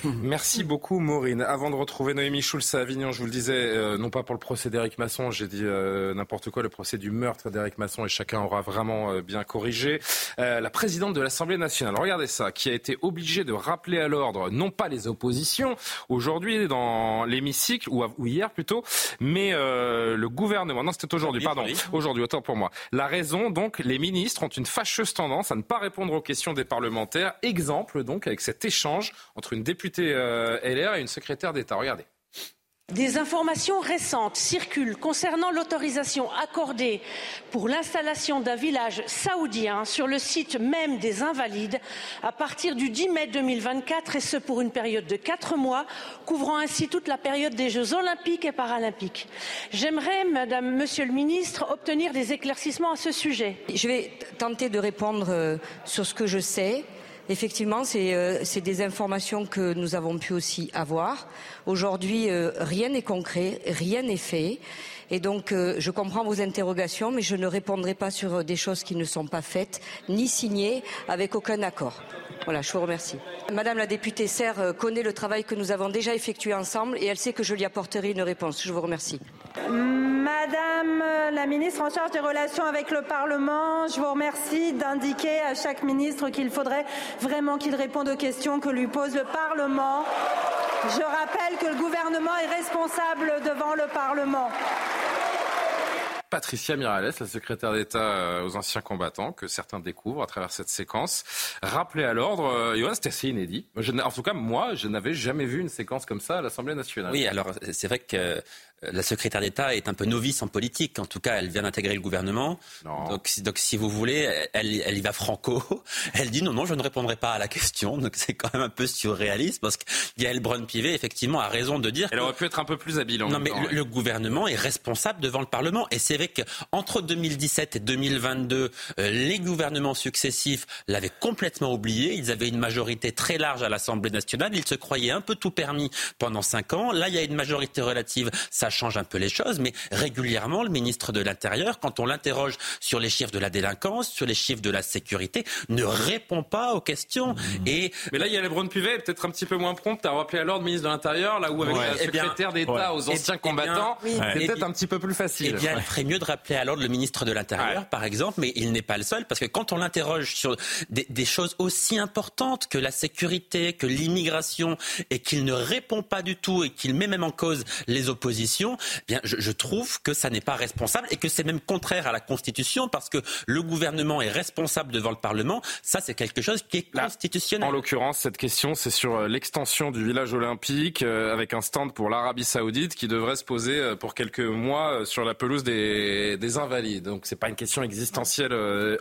(laughs) Merci beaucoup, Maureen. Avant de retrouver Noémie Schulz à Avignon, je vous le disais, euh, non pas pour le procès d'Éric Masson, j'ai dit euh, n'importe quoi, le procès du meurtre d'Éric Masson, et chacun aura vraiment euh, bien corrigé. la présidente de l'Assemblée nationale, regardez ça, qui a été obligée de rappeler à l'ordre, non pas les oppositions, aujourd'hui dans l'hémicycle, ou, ou, hier plutôt, mais le gouvernement. Non, c'était aujourd'hui, pardon. Aujourd'hui, autant pour moi. La raison, donc, les ministres ont une fâcheuse tendance à ne pas répondre aux questions des parlementaires. Exemple, donc, avec cet échange entre une députée euh, LR et une secrétaire d'État. Regardez. Des informations récentes circulent concernant l'autorisation accordée pour l'installation d'un village saoudien sur le site même des Invalides à partir du 10 mai 2024 et ce pour une période de quatre mois, couvrant ainsi toute la période des Jeux olympiques et paralympiques. J'aimerais, Madame, Monsieur le Ministre, obtenir des éclaircissements à ce sujet. Je vais tenter de répondre euh, sur ce que je sais. Effectivement, euh, c'est des informations que nous avons pu aussi avoir. Aujourd'hui, euh, rien n'est concret, rien n'est fait. Et donc, euh, je comprends vos interrogations, mais je ne répondrai pas sur des choses qui ne sont pas faites, ni signées, avec aucun accord. Voilà, je vous remercie. Madame la députée Serre connaît le travail que nous avons déjà effectué ensemble et elle sait que je lui apporterai une réponse. Je vous remercie. Madame la ministre en charge des relations avec le Parlement, je vous remercie d'indiquer à chaque ministre qu'il faudrait vraiment qu'il réponde aux questions que lui pose le Parlement. Je rappelle que le gouvernement est responsable devant le Parlement. Patricia Mirales, la secrétaire d'État euh, aux anciens combattants, que certains découvrent à travers cette séquence. Rappelé à l'ordre, euh, c'était assez inédit. en tout cas, moi, je n'avais jamais vu une séquence comme ça à l'Assemblée nationale. Oui, alors c'est vrai que la secrétaire d'État est un peu novice en politique. En tout cas, elle vient d'intégrer le gouvernement. Donc, donc, si vous voulez, elle, elle y va franco. (laughs) Elle dit non, non, je ne répondrai pas à la question. Donc, c'est quand même un peu surréaliste parce que Gaël Brun-Pivet, effectivement, a raison de dire. Elle aurait pu être un peu plus habile. En non, mais le, gouvernement est responsable devant le Parlement. Et c'est vrai qu'entre 2017 et 2022, euh, les gouvernements successifs l'avaient complètement oublié. Ils avaient une majorité très large à l'Assemblée nationale. Ils se croyaient un peu tout permis pendant cinq ans. Là, il y a une majorité relative. Ça change un peu les choses, mais régulièrement, le ministre de l'Intérieur, quand on l'interroge sur les chiffres de la délinquance, sur les chiffres de la sécurité, ne répond pas aux questions. Mmh. Et mais là, il y a les Brun Puvet, peut-être un petit peu moins prompt à rappeler à l'ordre ministre de l'Intérieur, là où avec la eh secrétaire d'État aux anciens combattants, c'est peut-être un petit peu plus facile. Eh bien, il ferait mieux de rappeler à l'ordre le ministre de l'Intérieur, par exemple, mais il n'est pas le seul, parce que quand on l'interroge sur des, des choses aussi importantes que la sécurité, que l'immigration, et qu'il ne répond pas du tout et qu'il met même en cause les oppositions, eh bien, je, je, trouve que ça n'est pas responsable et que c'est même contraire à la Constitution parce que le gouvernement est responsable devant le Parlement. Ça, c'est quelque chose qui est constitutionnel. En l'occurrence, cette question, c'est sur euh, l'extension du village olympique euh, avec un stand pour l'Arabie Saoudite qui devrait se poser euh, pour quelques mois sur la pelouse des, des Invalides. Donc, c'est pas une question existentielle,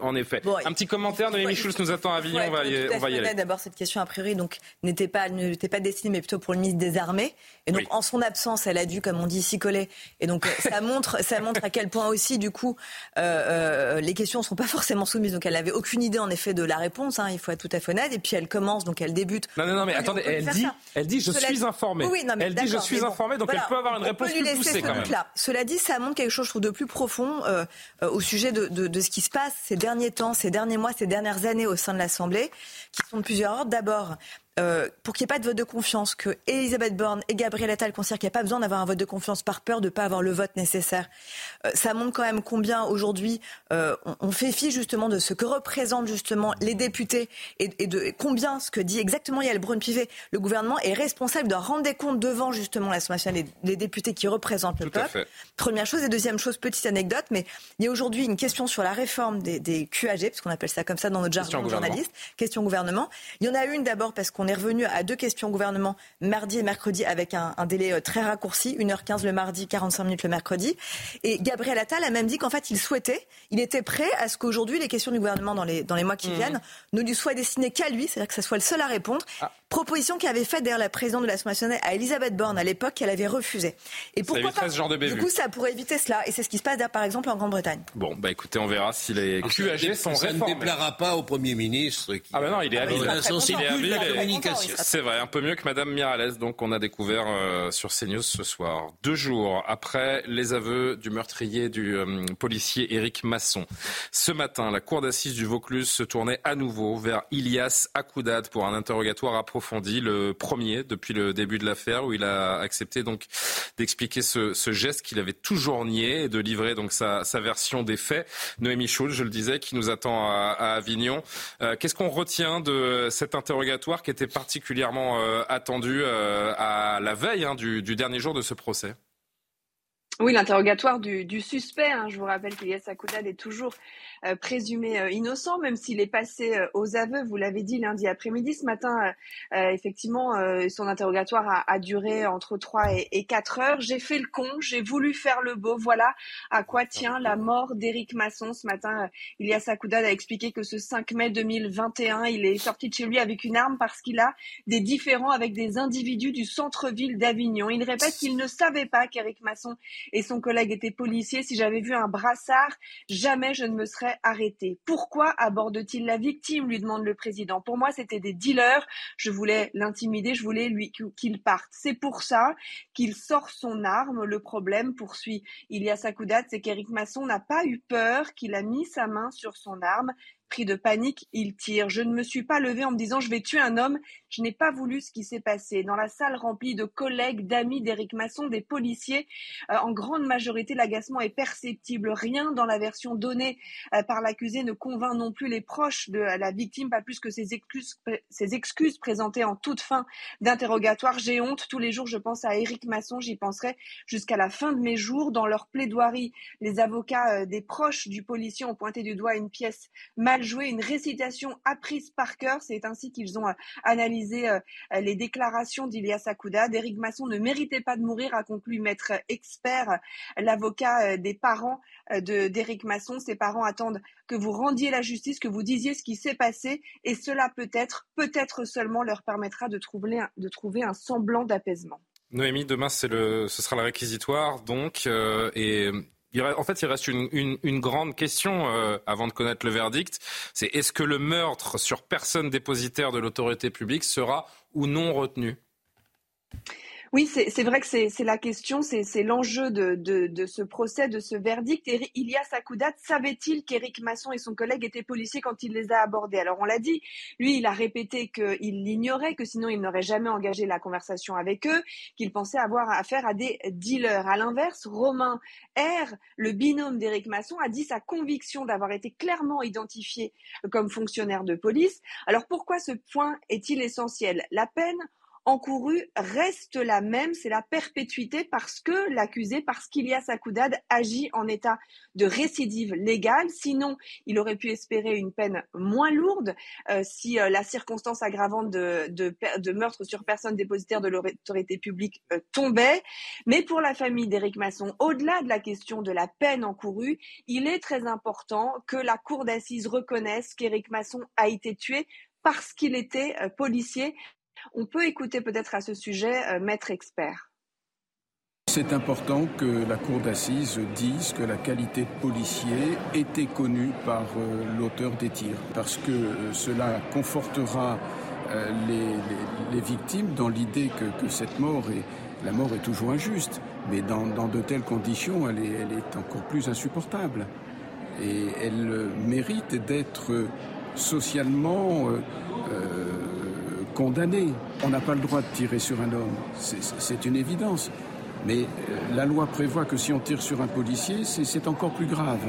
en effet. un petit commentaire de Amy Schulz nous attend à Avignon. on va y, on va y aller. D'abord, cette question, a priori, donc, n'était pas, n'était pas destinée, mais plutôt pour le ministre des Armées. Et donc, en son absence, elle a dû, comme on dit ici, coller. Et donc, ça montre, ça montre à quel point aussi, du coup, euh, euh, les questions ne sont pas forcément soumises. Donc, elle n'avait aucune idée, en effet, de la réponse. Hein, il faut être tout à fait honnête. Et puis, elle commence, donc elle débute. Non, non, non, mais attendez, elle dit, elle dit, je suis informée. Oui, non, mais elle dit, je suis informée, donc elle peut avoir une réponse plus poussée quand même. Là. Cela dit, ça montre quelque chose, je trouve, de plus profond euh, euh, au sujet de, de, de ce qui se passe ces derniers temps, ces derniers mois, ces dernières années au sein de l'Assemblée, qui sont de plusieurs ordres. D'abord, euh, pour qu'il n'y ait pas de vote de confiance, que Elisabeth Borne et Gabriel Attal considèrent qu'il n'y a pas besoin d'avoir un vote de confiance par peur de ne pas avoir le vote nécessaire, euh, ça montre quand même combien aujourd'hui euh, on, fait fi justement de ce que représentent justement les députés et, de combien ce que dit exactement Yael Braun-Pivet, le gouvernement est responsable de rendre des comptes devant justement l'Assemblée nationale les, députés qui représentent le peuple. Première chose et deuxième chose, petite anecdote, mais il y a aujourd'hui une question sur la réforme des, des QAG, parce qu'on appelle ça comme ça dans notre jargon journaliste, question gouvernement. Il y en a une d'abord parce qu'on est revenu à deux questions gouvernement mardi et mercredi avec un, délai euh, très raccourci, 1h15 le mardi, 45 minutes le mercredi. Et Gabriel Attal a même dit qu'en fait il souhaitait, il était prêt à ce qu'aujourd'hui les questions du gouvernement dans les, dans les mois qui mmh. viennent ne lui soient destinées qu'à lui, c'est-à-dire que ce soit le seul à répondre. Ah. Proposition qui avait faite d'ailleurs la présidente de l'Assemblée nationale à Elisabeth Borne à l'époque, qu'elle avait refusé. Et pourquoi pas genre de Du coup, ça pourrait éviter cela. Et c'est ce qui se passe par exemple en Grande-Bretagne. Bon, bah écoutez, on verra si les QAG sont ça réformés. Ça ne déplaira pas au Premier ministre. Qui... Ah ben non, il est habile. la communication. C'est vrai, un peu mieux que Madame Miralles, donc on a découvert euh, sur CNews ce soir. Deux jours après les aveux du meurtrier du euh, policier Éric Masson. Ce matin, la cour d'assises du Vaucluse se tournait à nouveau vers Ilias Akoudad pour un interrogatoire approfondi. Le premier depuis le début de l'affaire où il a accepté donc d'expliquer ce, geste qu'il avait toujours nié et de livrer donc sa, version des faits. Noémie Schulz, je le disais, qui nous attend à, Avignon. Euh, qu'est-ce qu'on retient de cet interrogatoire qui était particulièrement euh, attendu euh, à la veille hein, du, dernier jour de ce procès oui, l'interrogatoire du, suspect. Hein. Je vous rappelle Yass Akoudad est toujours présumé euh, innocent, même s'il est passé euh, aux aveux. Vous l'avez dit lundi après-midi. Ce matin, effectivement, son interrogatoire a, duré entre 3 et, et 4 heures. J'ai fait le con, j'ai voulu faire le beau. Voilà à quoi tient la mort d'Éric Masson. Ce matin, Ilias Akoudad a expliqué que ce 5 mai 2021, il est sorti de chez lui avec une arme parce qu'il a des différends avec des individus du centre-ville d'Avignon. Il répète qu'il ne savait pas qu'Éric Masson et son collègue étaient policiers. Si j'avais vu un brassard, jamais je ne me serais arrêté. Pourquoi aborde-t-il la victime lui demande le président. Pour moi, c'était des dealers. Je voulais l'intimider, je voulais lui qu'il parte. C'est pour ça qu'il sort son arme. Le problème, poursuit Ilias Akoudat, c'est qu'Éric Masson n'a pas eu peur, qu'il a mis sa main sur son arme Pris de panique, il tire. Je ne me suis pas levé en me disant je vais tuer un homme. Je n'ai pas voulu ce qui s'est passé. Dans la salle remplie de collègues, d'amis d'Éric Masson, des policiers, euh, en grande majorité, l'agacement est perceptible. Rien dans la version donnée euh, par l'accusé ne convainc non plus les proches de la victime, pas plus que ses excuses, ses excuses présentées en toute fin d'interrogatoire. J'ai honte. Tous les jours, je pense à Éric Masson. J'y penserai jusqu'à la fin de mes jours. Dans leur plaidoirie, les avocats euh, des proches du policier ont pointé du doigt une pièce mal jouer une récitation apprise par cœur. C'est ainsi qu'ils ont euh, analysé euh, les déclarations d'Ilias Akouda. D'Éric Masson ne méritait pas de mourir, a conclu maître expert, l'avocat euh, des parents d'Éric Masson. Ses parents attendent que vous rendiez la justice, que vous disiez ce qui s'est passé, et cela peut-être, peut-être seulement leur permettra de trouver un, de semblant d'apaisement. Noémie, demain le, ce sera le réquisitoire, donc, et en fait, il reste une, grande question euh, avant de connaître le verdict. C'est est-ce que le meurtre sur personne dépositaire de l'autorité publique sera ou non retenu? Oui, c'est vrai que c'est la question, c'est l'enjeu de, de, ce procès, de ce verdict. Et Ilias Akoudat savait-il qu'Éric Masson et son collègue étaient policiers quand il les a abordés? Alors on l'a dit, lui, il a répété qu'il l'ignorait, que sinon il n'aurait jamais engagé la conversation avec eux, qu'il pensait avoir affaire à des dealers. À l'inverse, Romain R, le binôme d'Éric Masson, a dit sa conviction d'avoir été clairement identifié comme fonctionnaire de police. Alors pourquoi ce point est-il essentiel? La peine encourue reste la même, c'est la perpétuité parce que l'accusé, parce qu'Ilias Akoudad agit en état de récidive légale. Sinon, il aurait pu espérer une peine moins lourde euh, si euh, la circonstance aggravante de, meurtre sur personne dépositaire de l'autorité publique euh, tombait. Mais pour la famille d'Éric Masson, au-delà de la question de la peine encourue, il est très important que la cour d'assises reconnaisse qu'Éric Masson a été tué parce qu'il était policier on peut écouter peut-être à ce sujet euh, Maître Expert. C'est important que la cour d'assises dise que la qualité de policier était connue par euh, l'auteur des tirs, parce que euh, cela confortera les, victimes dans l'idée que, cette mort est, la mort est toujours injuste, mais dans, de telles conditions, elle est, encore plus insupportable. Et elle mérite d'être socialement condamné. On n'a pas le droit de tirer sur un homme. C'est une évidence. Mais euh, la loi prévoit que si on tire sur un policier, c'est encore plus grave.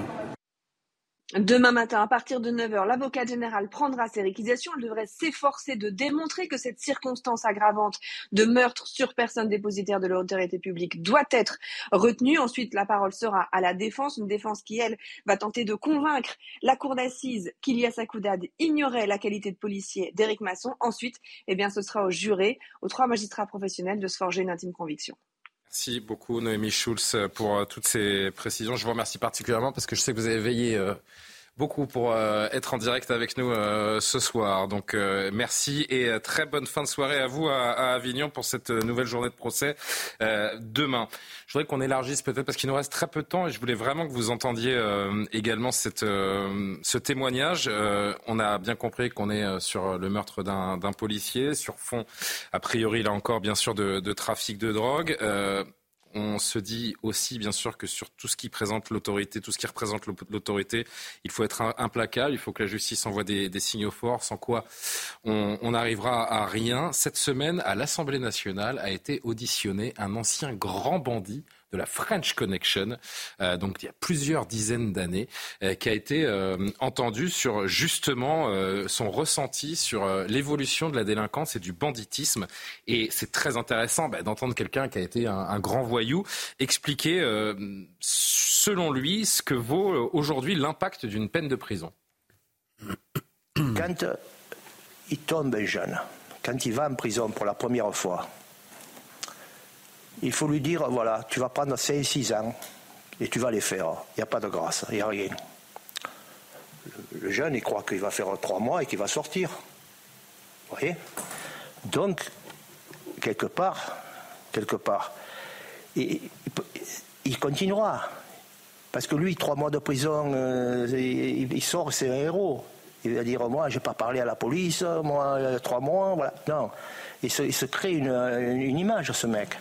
Demain matin, à partir de 9h, l'avocat général prendra ses réquisitions. Elle devrait s'efforcer de démontrer que cette circonstance aggravante de meurtre sur personne dépositaire de l'autorité publique doit être retenue. Ensuite, la parole sera à la défense, une défense qui, elle, va tenter de convaincre la cour d'assises qu'Ilias Akoudad ignorait la qualité de policier d'Éric Masson. Ensuite, eh bien, ce sera aux jurés, aux trois magistrats professionnels de se forger une intime conviction. Merci beaucoup Noémie Schulz pour euh, toutes ces précisions. Je vous remercie particulièrement parce que je sais que vous avez veillé euh, beaucoup pour euh, être en direct avec nous euh, ce soir. Donc euh, merci et très bonne fin de soirée à vous à, à Avignon pour cette nouvelle journée de procès demain. Je voudrais qu'on élargisse peut-être parce qu'il nous reste très peu de temps et je voulais vraiment que vous entendiez également cette, ce témoignage. on a bien compris qu'on est sur le meurtre d'un policier, sur fond, a priori là encore bien sûr de, de trafic de drogue on se dit aussi, bien sûr, que sur tout ce qui présente l'autorité, tout ce qui représente l'autorité, il faut être implacable, il faut que la justice envoie des, signaux forts, sans quoi on n'arrivera à rien. Cette semaine, à l'Assemblée nationale, a été auditionné un ancien grand bandit de la French Connection, euh, donc il y a plusieurs dizaines d'années, euh, qui a été euh, entendu sur justement son ressenti sur l'évolution de la délinquance et du banditisme. Et c'est très intéressant bah, d'entendre quelqu'un qui a été un, un grand voyou expliquer, selon lui, ce que vaut aujourd'hui l'impact d'une peine de prison. Quand il tombe jeune, quand il va en prison pour la première fois, il faut lui dire, voilà, tu vas prendre 5-6 ans et tu vas les faire. Il n'y a pas de grâce, il n'y a rien. Le jeune, il croit qu'il va faire 3 mois et qu'il va sortir. Vous voyez? Donc, quelque part, quelque part, il, il, continuera. Parce que lui, 3 mois de prison, euh, il, sort, c'est un héros. Il va dire, moi, je n'ai pas parlé à la police, moi, 3 mois, voilà. Non. Il se, crée une, une image, ce mec.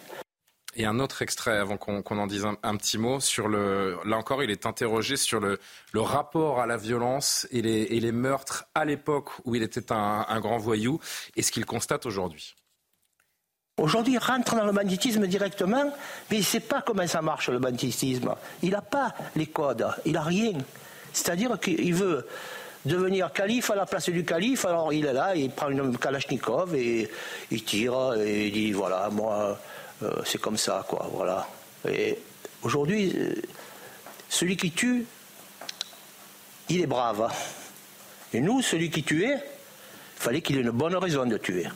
Et un autre extrait, avant qu'on en dise un, petit mot, sur le. Là encore, il est interrogé sur le, rapport à la violence et les, meurtres à l'époque où il était un, un grand voyou et ce qu'il constate aujourd'hui. Aujourd'hui, il rentre dans le banditisme directement, mais il ne sait pas comment ça marche le banditisme. Il n'a pas les codes, il n'a rien. C'est-à-dire qu'il veut devenir calife à la place du calife, alors il est là, il prend une Kalachnikov et il tire et il dit voilà, moi c'est comme ça, quoi. Voilà. Et aujourd'hui, euh, celui qui tue, il est brave. Hein. Et nous, celui qui tuait, il fallait qu'il ait une bonne raison de tuer.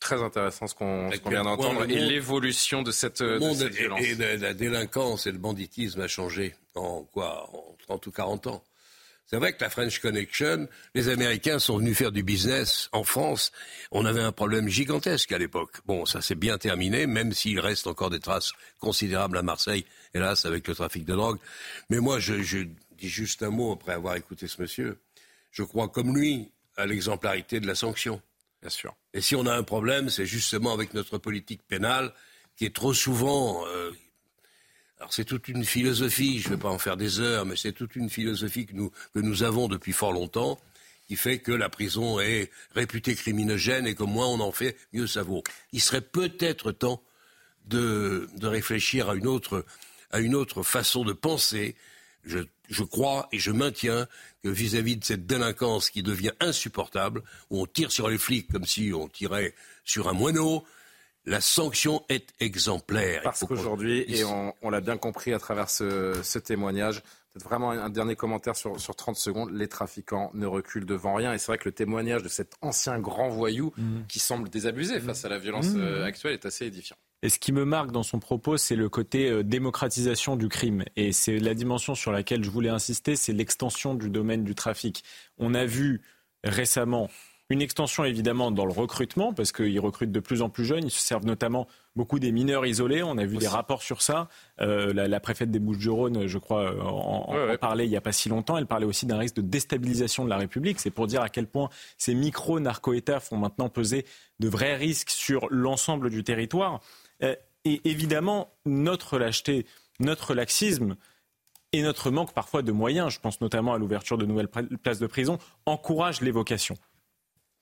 Très intéressant ce qu'on vient d'entendre et l'évolution de cette, le monde violence. Et, la délinquance et le banditisme a changé en quoi En 30 ou 40 ans. C'est vrai que la French Connection, les Américains sont venus faire du business en France. On avait un problème gigantesque à l'époque. Bon, ça s'est bien terminé, même s'il reste encore des traces considérables à Marseille, hélas, avec le trafic de drogue. Mais moi, je, je dis juste un mot après avoir écouté ce monsieur. Je crois, comme lui, à l'exemplarité de la sanction. Bien sûr. Et si on a un problème, c'est justement avec notre politique pénale qui est trop souvent euh, alors c'est toute une philosophie, je ne vais pas en faire des heures, mais c'est toute une philosophie que nous, que nous avons depuis fort longtemps, qui fait que la prison est réputée criminogène et que moins on en fait, mieux ça vaut. Il serait peut-être temps de, réfléchir à une, autre, façon de penser. Je, je crois et je maintiens que vis-à-vis -vis de cette délinquance qui devient insupportable, où on tire sur les flics comme si on tirait sur un moineau, la sanction est exemplaire. Parce qu'aujourd'hui, et on, l'a bien compris à travers ce, témoignage, peut-être vraiment un dernier commentaire sur, 30 secondes, les trafiquants ne reculent devant rien. Et c'est vrai que le témoignage de cet ancien grand voyou mhm. qui semble désabusé face à la violence mhm. euh, actuelle est assez édifiant. Et ce qui me marque dans son propos, c'est le côté euh, démocratisation du crime. Et c'est la dimension sur laquelle je voulais insister, c'est l'extension du domaine du trafic. On a vu récemment une extension évidemment dans le recrutement, parce qu'ils recrutent de plus en plus jeunes. Ils se servent notamment beaucoup des mineurs isolés. On a vu des rapports sur ça. Euh, la, préfète des Bouches-du-Rhône, je crois, euh, en, parlait il n'y a pas si longtemps. Elle parlait aussi d'un risque de déstabilisation de la République. C'est pour dire à quel point ces micro-narco-États font maintenant peser de vrais risques sur l'ensemble du territoire. Euh, et évidemment, notre lâcheté, notre laxisme, et notre manque parfois de moyens, je pense notamment à l'ouverture de nouvelles places de prison, encourage l'évocation.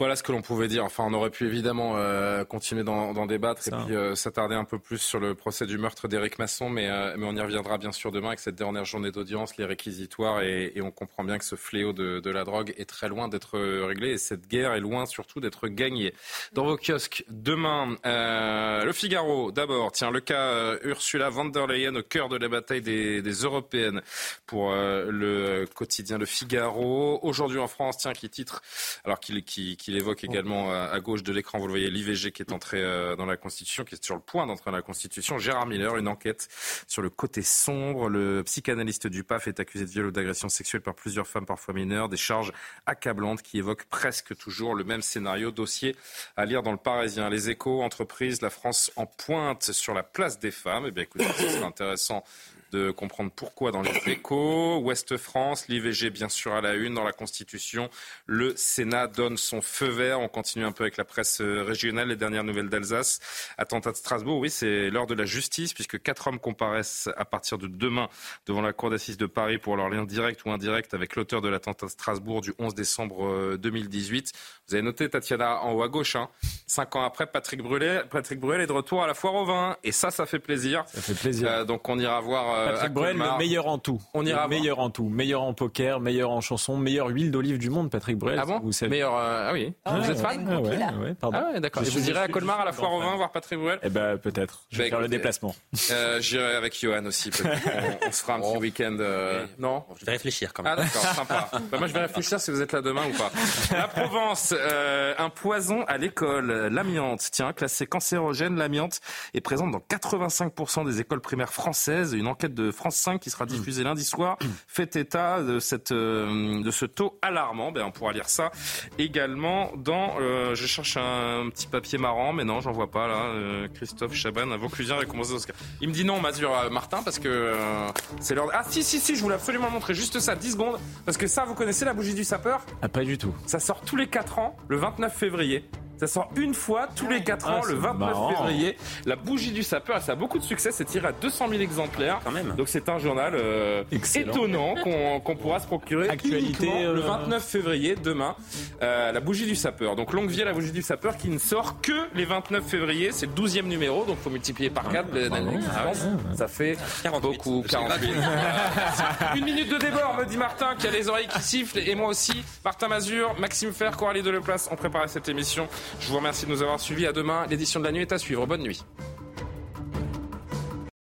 Voilà ce que l'on pouvait dire. Enfin, on aurait pu évidemment euh, continuer d'en débattre et puis euh, s'attarder un peu plus sur le procès du meurtre d'Éric Masson, mais, euh, mais on y reviendra bien sûr demain avec cette dernière journée d'audience, les réquisitoires, et, et, on comprend bien que ce fléau de, de la drogue est très loin d'être réglé et cette guerre est loin surtout d'être gagnée. Dans vos kiosques, demain, le Figaro, d'abord, tiens, le cas Ursula von der Leyen au cœur de la bataille des, des Européennes pour le quotidien Le Figaro. Aujourd'hui en France, tiens, qui titre, alors qu'il qui il évoque également à, gauche de l'écran, vous le voyez, l'IVG qui est entré euh, dans la Constitution, qui est sur le point d'entrer dans la Constitution. Gérard Miller, une enquête sur le côté sombre. Le psychanalyste du PAF est accusé de viol ou d'agression sexuelle par plusieurs femmes, parfois mineures. Des charges accablantes qui évoquent presque toujours le même scénario. Dossier à lire dans le Parisien. Les échos, entreprises, la France en pointe sur la place des femmes. Eh bien, écoutez, ce intéressant de comprendre pourquoi dans les échos. Ouest France, l'IVG bien sûr à la une dans la Constitution. Le Sénat donne son feu vert. On continue un peu avec la presse euh, régionale, les dernières nouvelles d'Alsace. Attentat de Strasbourg, oui, c'est l'heure de la justice puisque quatre hommes comparaissent à partir de demain devant la Cour d'assises de Paris pour leur lien direct ou indirect avec l'auteur de l'attentat de Strasbourg du 11 décembre 2018. Euh, Vous avez noté, Tatiana, en haut à gauche, hein, cinq ans après, Patrick Bruel, Patrick Bruel est de retour à la foire au vin. Et ça, ça fait plaisir. Ça fait plaisir. Euh, donc on ira voir Patrick Bruel, le meilleur en tout. On ira le meilleur en tout. Meilleur en poker, meilleur en chanson, meilleure huile d'olive du monde, Patrick Bruel. Ah bon vous Meilleur. Euh, ah oui. Ah vous êtes fan Ah ouais, ouais, pardon. Ah ouais, d'accord. Et vous irez à Colmar à la foire au vin voir Patrick Bruel Eh ben peut-être. Je vais bah, faire le déplacement. Euh, J'irai avec Johan aussi. (laughs) on, on, se fera un petit week-end. Euh... Non Je vais réfléchir quand même. Ah d'accord, sympa. bah, moi je vais réfléchir si vous êtes là demain ou pas. La Provence, euh, un poison à l'école, l'amiante. Tiens, classé cancérogène, l'amiante est présente dans 85% des écoles primaires françaises. Une enquête de France 5 qui sera diffusée lundi soir fait état de, cette, euh, de ce taux alarmant. Ben, on pourra lire ça également dans... Euh, je cherche un petit papier marrant, mais non, j'en vois pas là. Euh, Christophe Chaban, un Vauclusien récompensé d'Oscar. Il me dit non, Mazur Martin, parce que c'est l'heure... Ah si, si, si, je voulais absolument montrer juste ça, 10 secondes. Parce que ça, vous connaissez la bougie du sapeur? Ah, pas du tout. Ça sort tous les 4 ans, le 29 février. Ça sort une fois tous les 4 ans, Ah, le c'est 29 marrant. février. La bougie du sapeur, ça a beaucoup de succès. C'est tiré à 200 000 exemplaires. Quand même. Donc c'est un journal euh, étonnant qu'on qu'on pourra se procurer Actualité, uniquement le euh, 29 février, demain. Euh, la bougie du sapeur. Donc longue vie à la bougie du sapeur qui ne sort que les 29 février. C'est le 12e numéro, donc faut multiplier par 4 les années d'existence. Ça fait beaucoup. 48. (laughs) Une minute de débord, me dit Martin, qui a les oreilles qui sifflent, et moi aussi. Martin Mazur, Maxime Fer, Coralie Deleplace ont préparé cette émission. Je vous remercie de nous avoir suivis. À demain. L'édition de la nuit est à suivre. Bonne nuit.